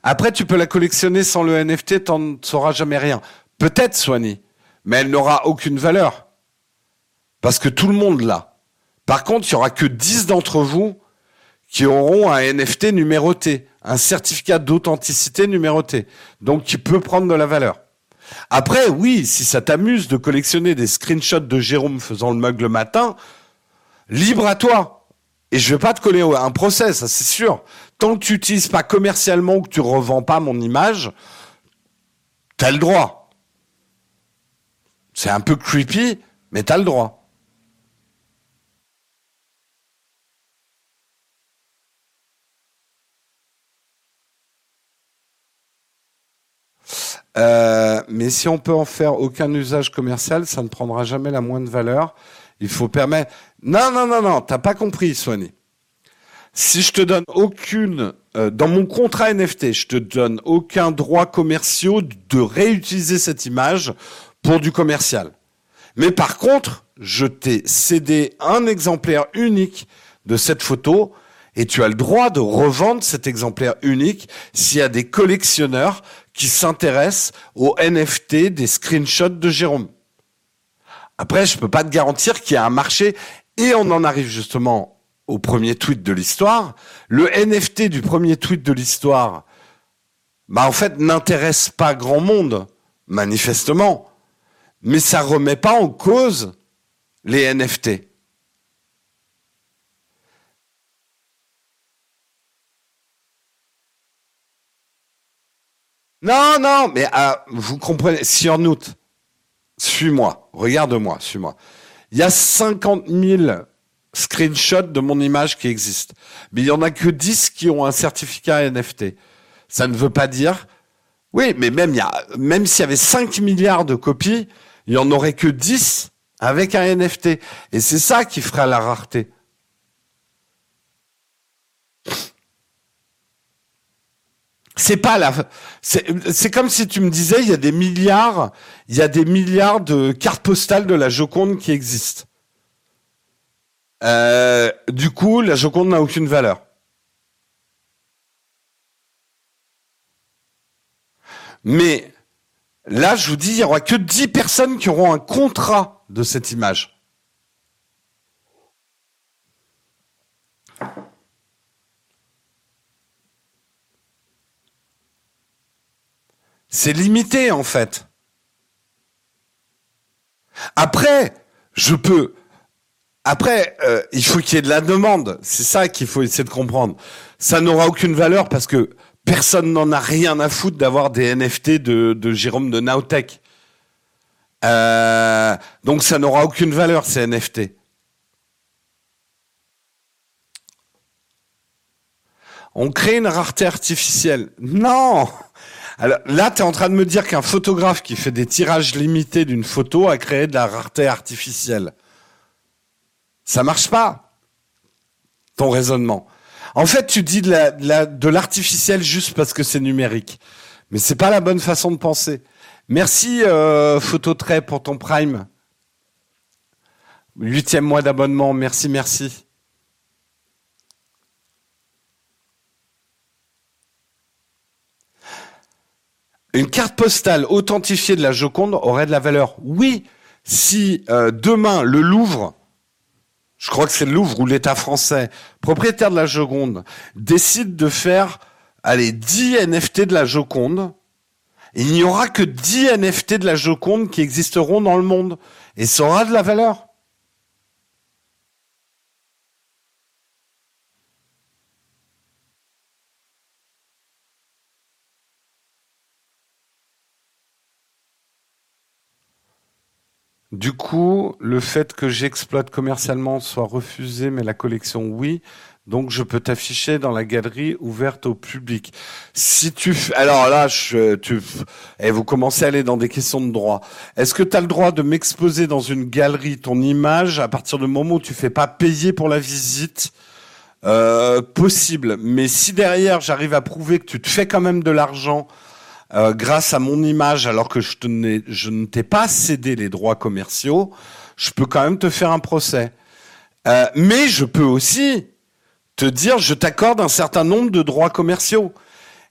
Après, tu peux la collectionner sans le NFT, t'en ne sauras jamais rien. Peut-être, Soigny, mais elle n'aura aucune valeur. Parce que tout le monde l'a. Par contre, il y aura que 10 d'entre vous qui auront un NFT numéroté, un certificat d'authenticité numéroté, donc qui peut prendre de la valeur. Après, oui, si ça t'amuse de collectionner des screenshots de Jérôme faisant le mug le matin, libre à toi. Et je vais pas te coller un procès, ça c'est sûr. Tant que tu n'utilises pas commercialement ou que tu revends pas mon image, t'as le droit. C'est un peu creepy, mais t'as le droit. Euh, mais si on peut en faire aucun usage commercial, ça ne prendra jamais la moindre valeur. Il faut permettre. Non, non, non, non, t'as pas compris, Sony. Si je te donne aucune, euh, dans mon contrat NFT, je te donne aucun droit commercial de réutiliser cette image pour du commercial. Mais par contre, je t'ai cédé un exemplaire unique de cette photo et tu as le droit de revendre cet exemplaire unique s'il y a des collectionneurs qui s'intéressent aux NFT des screenshots de Jérôme. Après, je peux pas te garantir qu'il y a un marché et on en arrive justement au premier tweet de l'histoire. Le NFT du premier tweet de l'histoire, bah en fait n'intéresse pas grand monde, manifestement, mais ça remet pas en cause les NFT. Non, non, mais ah, vous comprenez, Surnote, suis-moi, regarde-moi, suis-moi. Il y a 50 000 screenshots de mon image qui existent, mais il y en a que 10 qui ont un certificat NFT. Ça ne veut pas dire, oui, mais même, y a, même s'il y avait 5 milliards de copies, il y en aurait que 10 avec un NFT. Et c'est ça qui fera la rareté. C'est pas la c'est comme si tu me disais il y a des milliards il y a des milliards de cartes postales de la Joconde qui existent. Euh, du coup, la Joconde n'a aucune valeur. Mais là, je vous dis, il y aura que 10 personnes qui auront un contrat de cette image. C'est limité en fait. Après, je peux. Après, euh, il faut qu'il y ait de la demande. C'est ça qu'il faut essayer de comprendre. Ça n'aura aucune valeur parce que personne n'en a rien à foutre d'avoir des NFT de, Jérôme de Nautech. Euh, donc ça n'aura aucune valeur ces NFT. On crée une rareté artificielle. Non alors là, tu es en train de me dire qu'un photographe qui fait des tirages limités d'une photo a créé de la rareté artificielle. Ça marche pas, ton raisonnement. En fait, tu dis de l'artificiel juste parce que c'est numérique. Mais c'est pas la bonne façon de penser. Merci euh, pour ton prime. Huitième mois d'abonnement, merci, merci. Une carte postale authentifiée de la Joconde aurait de la valeur. Oui, si euh, demain le Louvre, je crois que c'est le Louvre ou l'État français, propriétaire de la Joconde, décide de faire, allez, 10 NFT de la Joconde, il n'y aura que 10 NFT de la Joconde qui existeront dans le monde. Et ça aura de la valeur. Du coup, le fait que j'exploite commercialement soit refusé, mais la collection oui. Donc je peux t'afficher dans la galerie ouverte au public. Si tu alors là je tu et eh, vous commencez à aller dans des questions de droit. Est-ce que tu as le droit de m'exposer dans une galerie ton image à partir du moment où tu fais pas payer pour la visite? Euh, possible, mais si derrière j'arrive à prouver que tu te fais quand même de l'argent euh, grâce à mon image alors que je, ne t'ai pas cédé les droits commerciaux, je peux quand même te faire un procès. Euh, mais je peux aussi te dire je t'accorde un certain nombre de droits commerciaux.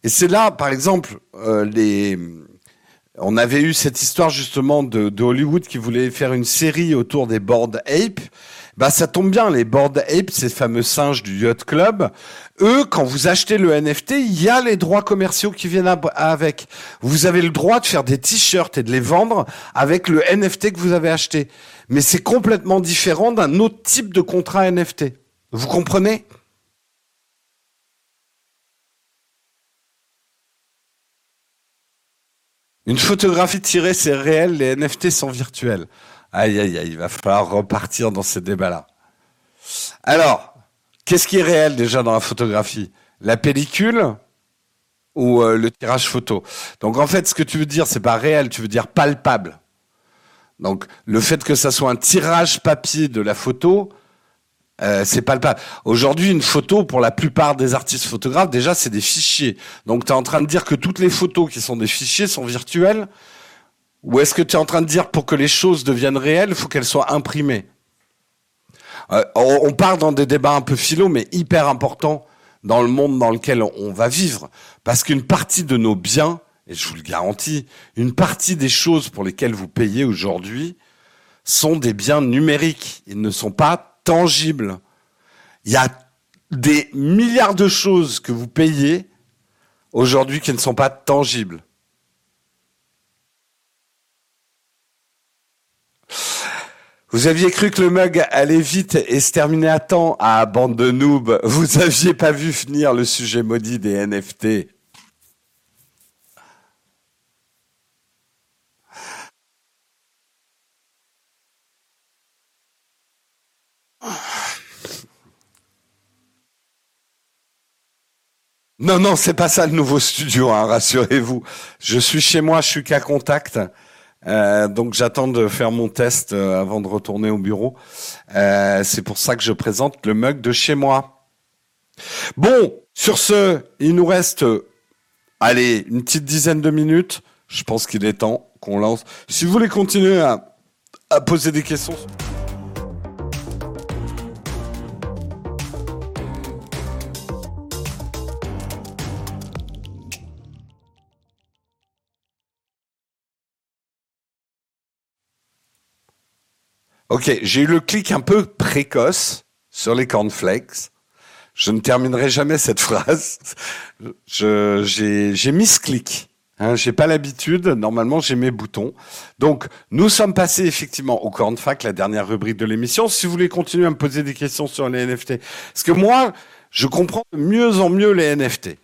Et c'est là, par exemple, euh, les... on avait eu cette histoire justement de, de, Hollywood qui voulait faire une série autour des board ape. Bah ça tombe bien, les board ape, ces fameux singes du yacht club, eux, quand vous achetez le NFT, il y a les droits commerciaux qui viennent avec. Vous avez le droit de faire des t-shirts et de les vendre avec le NFT que vous avez acheté. Mais c'est complètement différent d'un autre type de contrat NFT. Vous comprenez? Une photographie tirée, c'est réel, les NFT sont virtuels. Aïe, aïe, aïe, il va falloir repartir dans ces débats-là. Alors, qu'est-ce qui est réel déjà dans la photographie? La pellicule ou euh, le tirage photo? Donc en fait, ce que tu veux dire, c'est pas réel, tu veux dire palpable. Donc le fait que ça soit un tirage papier de la photo, euh, c'est palpable. Aujourd'hui, une photo, pour la plupart des artistes photographes, déjà, c'est des fichiers. Donc, tu es en train de dire que toutes les photos qui sont des fichiers sont virtuelles Ou est-ce que tu es en train de dire pour que les choses deviennent réelles, il faut qu'elles soient imprimées? Euh, On part dans des débats un peu philo, mais hyper importants dans le monde dans lequel on va vivre. Parce qu'une partie de nos biens, et je vous le garantis, une partie des choses pour lesquelles vous payez aujourd'hui sont des biens numériques. Ils ne sont pas tangible. Il y a des milliards de choses que vous payez aujourd'hui qui ne sont pas tangibles. Vous aviez cru que le mug allait vite et se terminait à temps à ah, bande de noobs. Vous aviez pas vu finir le sujet maudit des NFT. Non, non, c'est pas ça le nouveau studio, hein, rassurez-vous. Je suis chez moi, je suis qu'à contact. Euh, donc j'attends de faire mon test euh, avant de retourner au bureau. Euh, c'est pour ça que je présente le mug de chez moi. Bon, sur ce, il nous reste, allez, une petite dizaine de minutes. Je pense qu'il est temps qu'on lance. Si vous voulez continuer à, à poser des questions. Ok, j'ai eu le clic un peu précoce sur les cornflakes. Je ne terminerai jamais cette phrase. J'ai, mis ce clic. Hein, j'ai pas l'habitude. Normalement, j'ai mes boutons. Donc, nous sommes passés effectivement au cornfac, la dernière rubrique de l'émission. Si vous voulez continuer à me poser des questions sur les NFT, parce que moi, je comprends de mieux en mieux les NFT,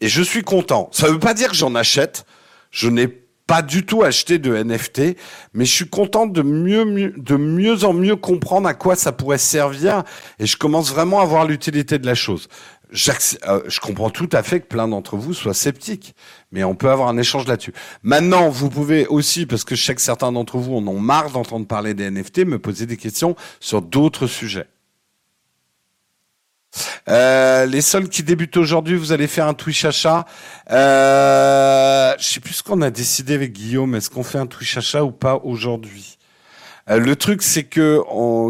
et je suis content. Ça veut pas dire que j'en achète. Je n'ai pas du tout acheté de NFT, mais je suis content de mieux, de mieux en mieux comprendre à quoi ça pourrait servir et je commence vraiment à voir l'utilité de la chose. Euh, je comprends tout à fait que plein d'entre vous soient sceptiques, mais on peut avoir un échange là-dessus. Maintenant, vous pouvez aussi, parce que je sais que certains d'entre vous en ont marre d'entendre parler des NFT, me poser des questions sur d'autres sujets. Euh, les seuls qui débutent aujourd'hui, vous allez faire un Twitch achat. Euh, je sais plus ce qu'on a décidé avec Guillaume. Est-ce qu'on fait un Twitch achat ou pas aujourd'hui? Euh, Le truc, c'est que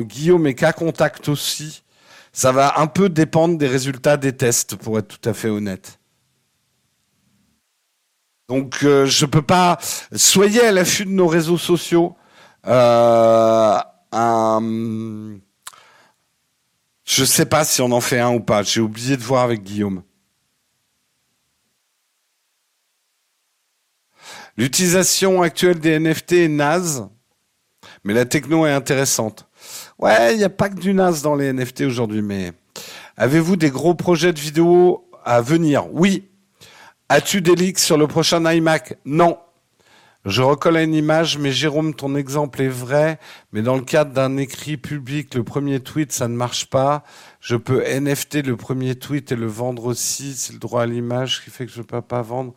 Guillaume est qu'à contact aussi. Ça va un peu dépendre des résultats des tests, pour être tout à fait honnête. Donc, euh, je peux pas. Soyez à l'affût de nos réseaux sociaux. Euh, je sais pas si on en fait un ou pas. J'ai oublié de voir avec Guillaume. L'utilisation actuelle des NFT est naze, mais la techno est intéressante. Ouais, il n'y a pas que du naze dans les NFT aujourd'hui, mais avez-vous des gros projets de vidéo à venir? Oui. As-tu des leaks sur le prochain iMac? Non. Je recolle une image, mais Jérôme, ton exemple est vrai, mais dans le cadre d'un écrit public, le premier tweet, ça ne marche pas. Je peux NFT le premier tweet et le vendre aussi. C'est le droit à l'image qui fait que je ne peux pas vendre.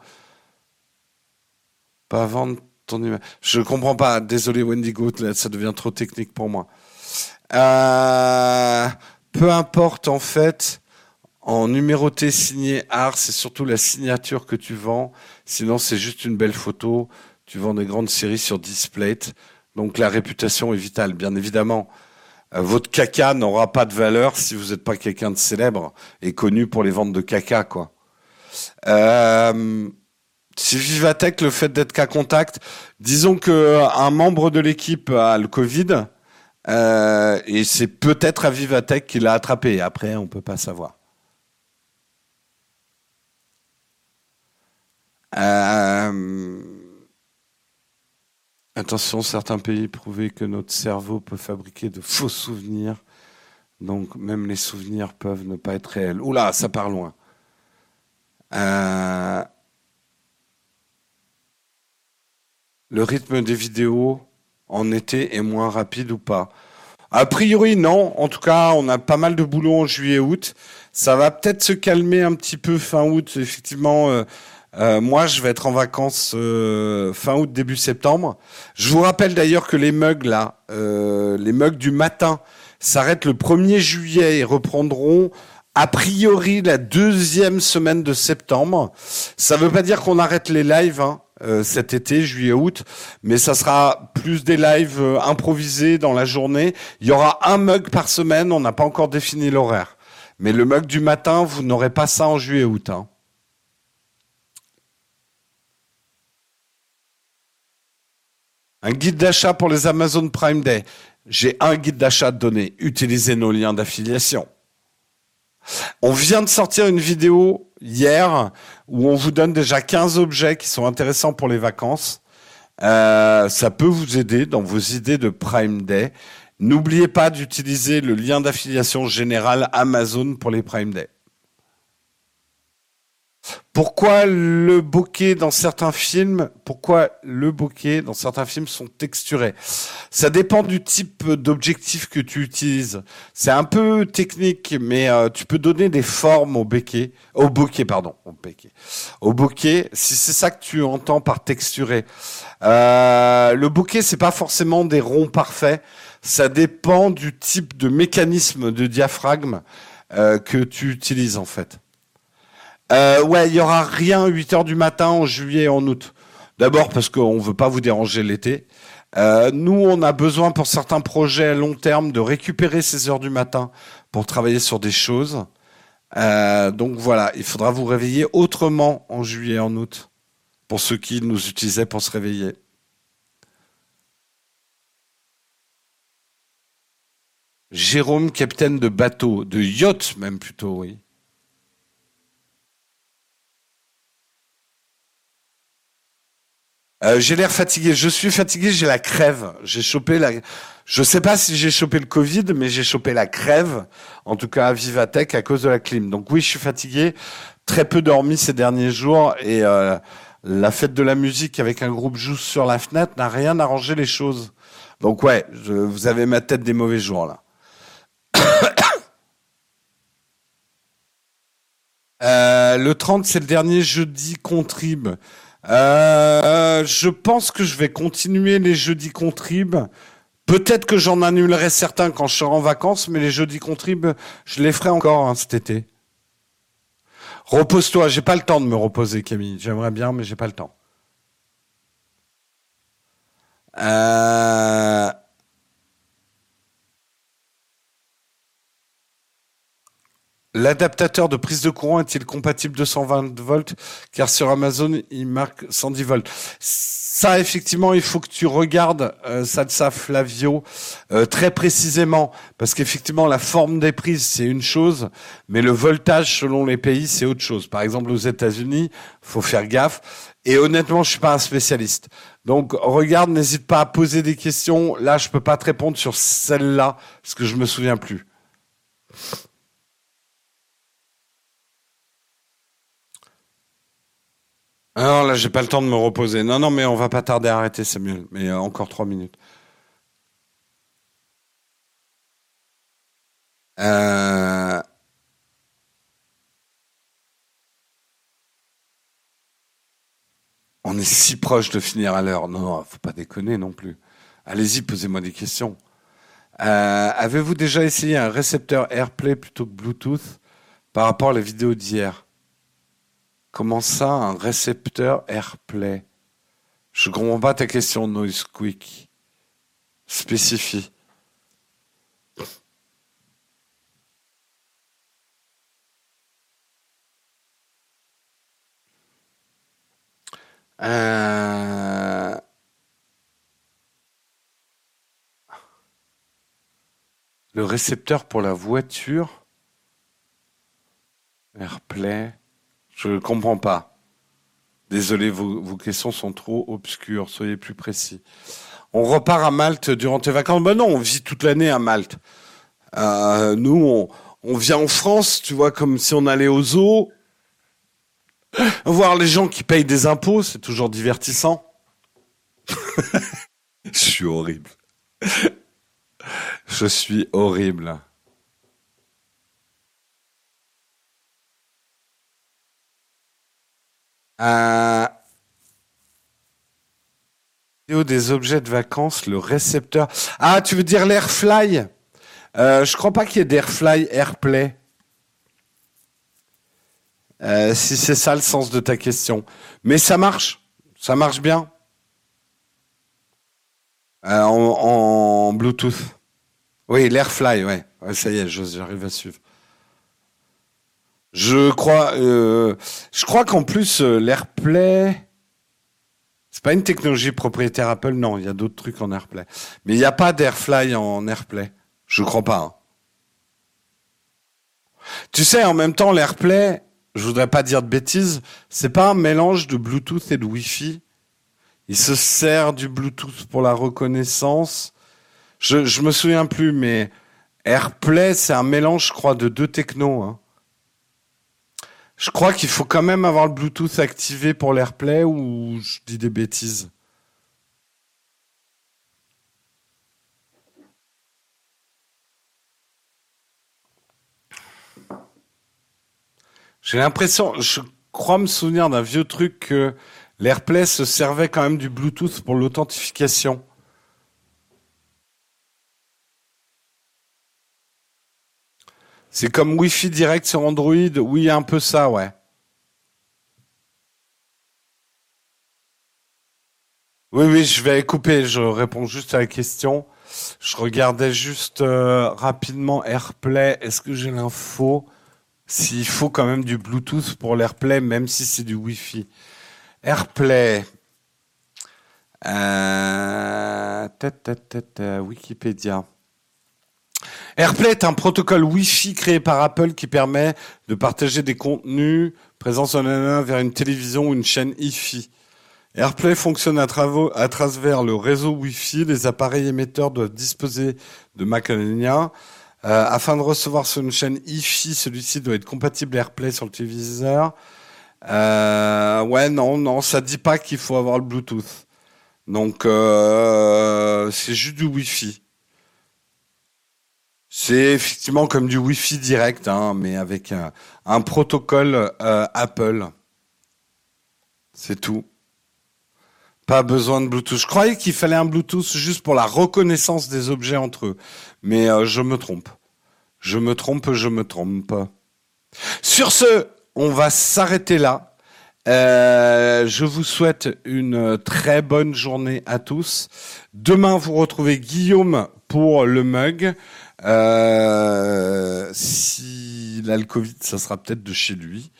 Pas vendre ton image. Je comprends pas. Désolé Wendigo, ça devient trop technique pour moi. Euh, peu importe en fait. En numéroté signé art, c'est surtout la signature que tu vends. Sinon, c'est juste une belle photo tu vends des grandes séries sur Displate, donc la réputation est vitale. Bien évidemment, euh, votre caca n'aura pas de valeur si vous n'êtes pas quelqu'un de célèbre et connu pour les ventes de caca, quoi. Euh, si Vivatech, le fait d'être qu'à contact, disons que un membre de l'équipe a le Covid, euh, et c'est peut-être à Vivatech qu'il l'a attrapé. Après, on peut pas savoir. Euh, Attention, certains pays prouvaient que notre cerveau peut fabriquer de faux souvenirs. Donc même les souvenirs peuvent ne pas être réels. Oula, ça part loin. Euh, le rythme des vidéos en été est moins rapide ou pas? A priori, non. En tout cas, on a pas mal de boulot en juillet-août. Ça va peut-être se calmer un petit peu fin août. Effectivement, euh, euh, moi, je vais être en vacances euh, fin août, début septembre. Je vous rappelle d'ailleurs que les mugs là, euh, les mugs du matin, s'arrêtent le 1er juillet et reprendront a priori la deuxième semaine de septembre. Ça ne veut pas dire qu'on arrête les lives hein, cet été, juillet-août, mais ça sera plus des lives improvisés dans la journée. Il y aura un mug par semaine. On n'a pas encore défini l'horaire, mais le mug du matin, vous n'aurez pas ça en juillet-août. Hein. Un guide d'achat pour les Amazon Prime Day. J'ai un guide d'achat à donner. Utilisez nos liens d'affiliation. On vient de sortir une vidéo hier où on vous donne déjà 15 objets qui sont intéressants pour les vacances. Euh, ça peut vous aider dans vos idées de Prime Day. N'oubliez pas d'utiliser le lien d'affiliation général Amazon pour les Prime Day. Pourquoi le bokeh dans certains films, pourquoi le bokeh dans certains films sont texturés? Ça dépend du type d'objectif que tu utilises. C'est un peu technique, mais euh, tu peux donner des formes au bokeh, au bokeh pardon, au bokeh. Si c'est ça que tu entends par texturé, euh, le bokeh c'est pas forcément des ronds parfaits. Ça dépend du type de mécanisme de diaphragme euh, que tu utilises en fait. Euh, ouais, il y aura rien 8 heures du matin en juillet et en août. D'abord parce qu'on veut pas vous déranger l'été. Euh, nous, on a besoin pour certains projets à long terme de récupérer ces heures du matin pour travailler sur des choses. Euh, donc voilà, il faudra vous réveiller autrement en juillet et en août pour ceux qui nous utilisaient pour se réveiller. Jérôme, capitaine de bateau, de yacht même plutôt, oui. Euh, j'ai l'air fatigué. Je suis fatigué. J'ai la crève. J'ai chopé la. Je sais pas si j'ai chopé le Covid, mais j'ai chopé la crève. En tout cas à Vivatech à cause de la clim. Donc oui, je suis fatigué. Très peu dormi ces derniers jours et euh, la fête de la musique avec un groupe joue sur la fenêtre n'a rien arrangé les choses. Donc ouais, vous avez ma tête des mauvais jours là. euh, le 30, c'est le dernier jeudi contrib. Euh, je pense que je vais continuer les jeudis contrib. Peut-être que j'en annulerai certains quand je serai en vacances, mais les jeudis contrib, je les ferai encore hein, cet été. Repose-toi, j'ai pas le temps de me reposer, Camille. J'aimerais bien, mais j'ai pas le temps. Euh... L'adaptateur de prise de courant est-il compatible 220 volts? Car sur Amazon, il marque 110 volts. Ça, effectivement, il faut que tu regardes euh, Salsa Flavio euh, très précisément, parce qu'effectivement, la forme des prises, c'est une chose, mais le voltage selon les pays, c'est autre chose. Par exemple, aux États-Unis, faut faire gaffe. Et honnêtement, je suis pas un spécialiste. Donc, regarde, n'hésite pas à poser des questions. Là, je peux pas te répondre sur celle-là, parce que je me souviens plus. Ah non, là, j'ai pas le temps de me reposer. Non, non, mais on va pas tarder à arrêter, Samuel. Mais euh, encore trois minutes. Euh, On est si proche de finir à l'heure. Non, faut pas déconner non plus. Allez-y, posez-moi des questions. Euh, avez-vous déjà essayé un récepteur AirPlay plutôt que Bluetooth par rapport à la vidéo d'hier? Comment ça, un récepteur AirPlay Je comprends pas ta question, Noise Quick. Spécifie. Euh, le récepteur pour la voiture. Airplay. Je ne comprends pas. Désolé, vos, questions sont trop obscures. Soyez plus précis. On repart à Malte durant tes vacances. Ben non, on vit toute l'année à Malte. Euh, nous, on, vient en France, tu vois, comme si on allait au zoo. Voir les gens qui payent des impôts, c'est toujours divertissant. Je suis horrible. Je suis horrible. Euh... des objets de vacances, le récepteur. Ah, tu veux dire l'Airfly? Euh, Je crois pas qu'il y ait d'Airfly Airplay. Euh, si c'est ça le sens de ta question. Mais ça marche, ça marche bien. Euh, en, Bluetooth. Oui, l'Airfly, ouais. ouais. Ça y est, j'arrive à suivre. Je crois, euh, je crois qu'en plus l'AirPlay, c'est pas une technologie propriétaire Apple, non. Il y a d'autres trucs en AirPlay, mais il n'y a pas d'AirFly en AirPlay. Je crois pas. Hein. Tu sais, en même temps, l'AirPlay, je voudrais pas dire de bêtises, c'est pas un mélange de Bluetooth et de Wi-Fi. Il se sert du Bluetooth pour la reconnaissance. Je, je me souviens plus, mais AirPlay, c'est un mélange, je crois, de deux technos. Hein. Je crois qu'il faut quand même avoir le Bluetooth activé pour l'AirPlay ou je dis des bêtises? J'ai l'impression, je crois me souvenir d'un vieux truc que l'AirPlay se servait quand même du Bluetooth pour l'authentification. C'est comme Wi-Fi direct sur Android. Oui, un peu ça, ouais. Oui, oui, je vais couper. Je réponds juste à la question. Je regardais juste euh, rapidement AirPlay. Est-ce que j'ai l'info? S'il faut quand même du Bluetooth pour l'AirPlay, même si c'est du Wi-Fi. AirPlay. Euh, Wikipédia. AirPlay est un protocole Wi-Fi créé par Apple qui permet de partager des contenus présents sur le vers une télévision ou une chaîne Wi-Fi. AirPlay fonctionne à, travers le réseau Wi-Fi. Les appareils émetteurs doivent disposer de Mac euh, afin de recevoir sur une chaîne IFI, celui-ci doit être compatible AirPlay sur le téléviseur. Euh, ouais, non, non, ça dit pas qu'il faut avoir le Bluetooth. Donc, euh, c'est juste du Wi-Fi. C'est effectivement comme du Wi-Fi direct, hein, mais avec un, protocole euh, Apple. C'est tout. Pas besoin de Bluetooth. Je croyais qu'il fallait un Bluetooth juste pour la reconnaissance des objets entre eux. Mais euh, je me trompe. Je me trompe, je me trompe. Sur ce, on va s'arrêter là. Euh, je vous souhaite une très bonne journée à tous. Demain, vous retrouvez Guillaume pour le mug. Euh, si a le Covid, ça sera peut-être de chez lui.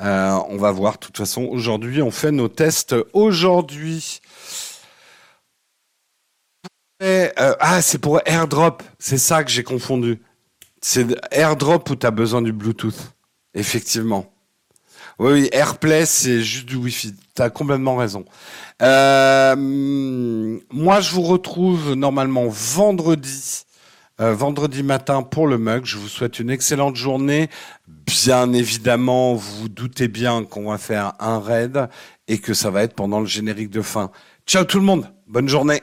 Euh, on va voir. De toute façon, aujourd'hui, on fait nos tests. Aujourd'hui, euh, ah, c'est pour AirDrop. C'est ça que j'ai confondu. C'est AirDrop où tu as besoin du Bluetooth. Effectivement. Oui, oui, AirPlay, c'est juste du Wi-Fi. Tu as complètement raison. Euh, moi, je vous retrouve normalement vendredi euh, vendredi matin pour le mug. Je vous souhaite une excellente journée. Bien évidemment, vous vous doutez bien qu'on va faire un raid et que ça va être pendant le générique de fin. Ciao tout le monde, bonne journée.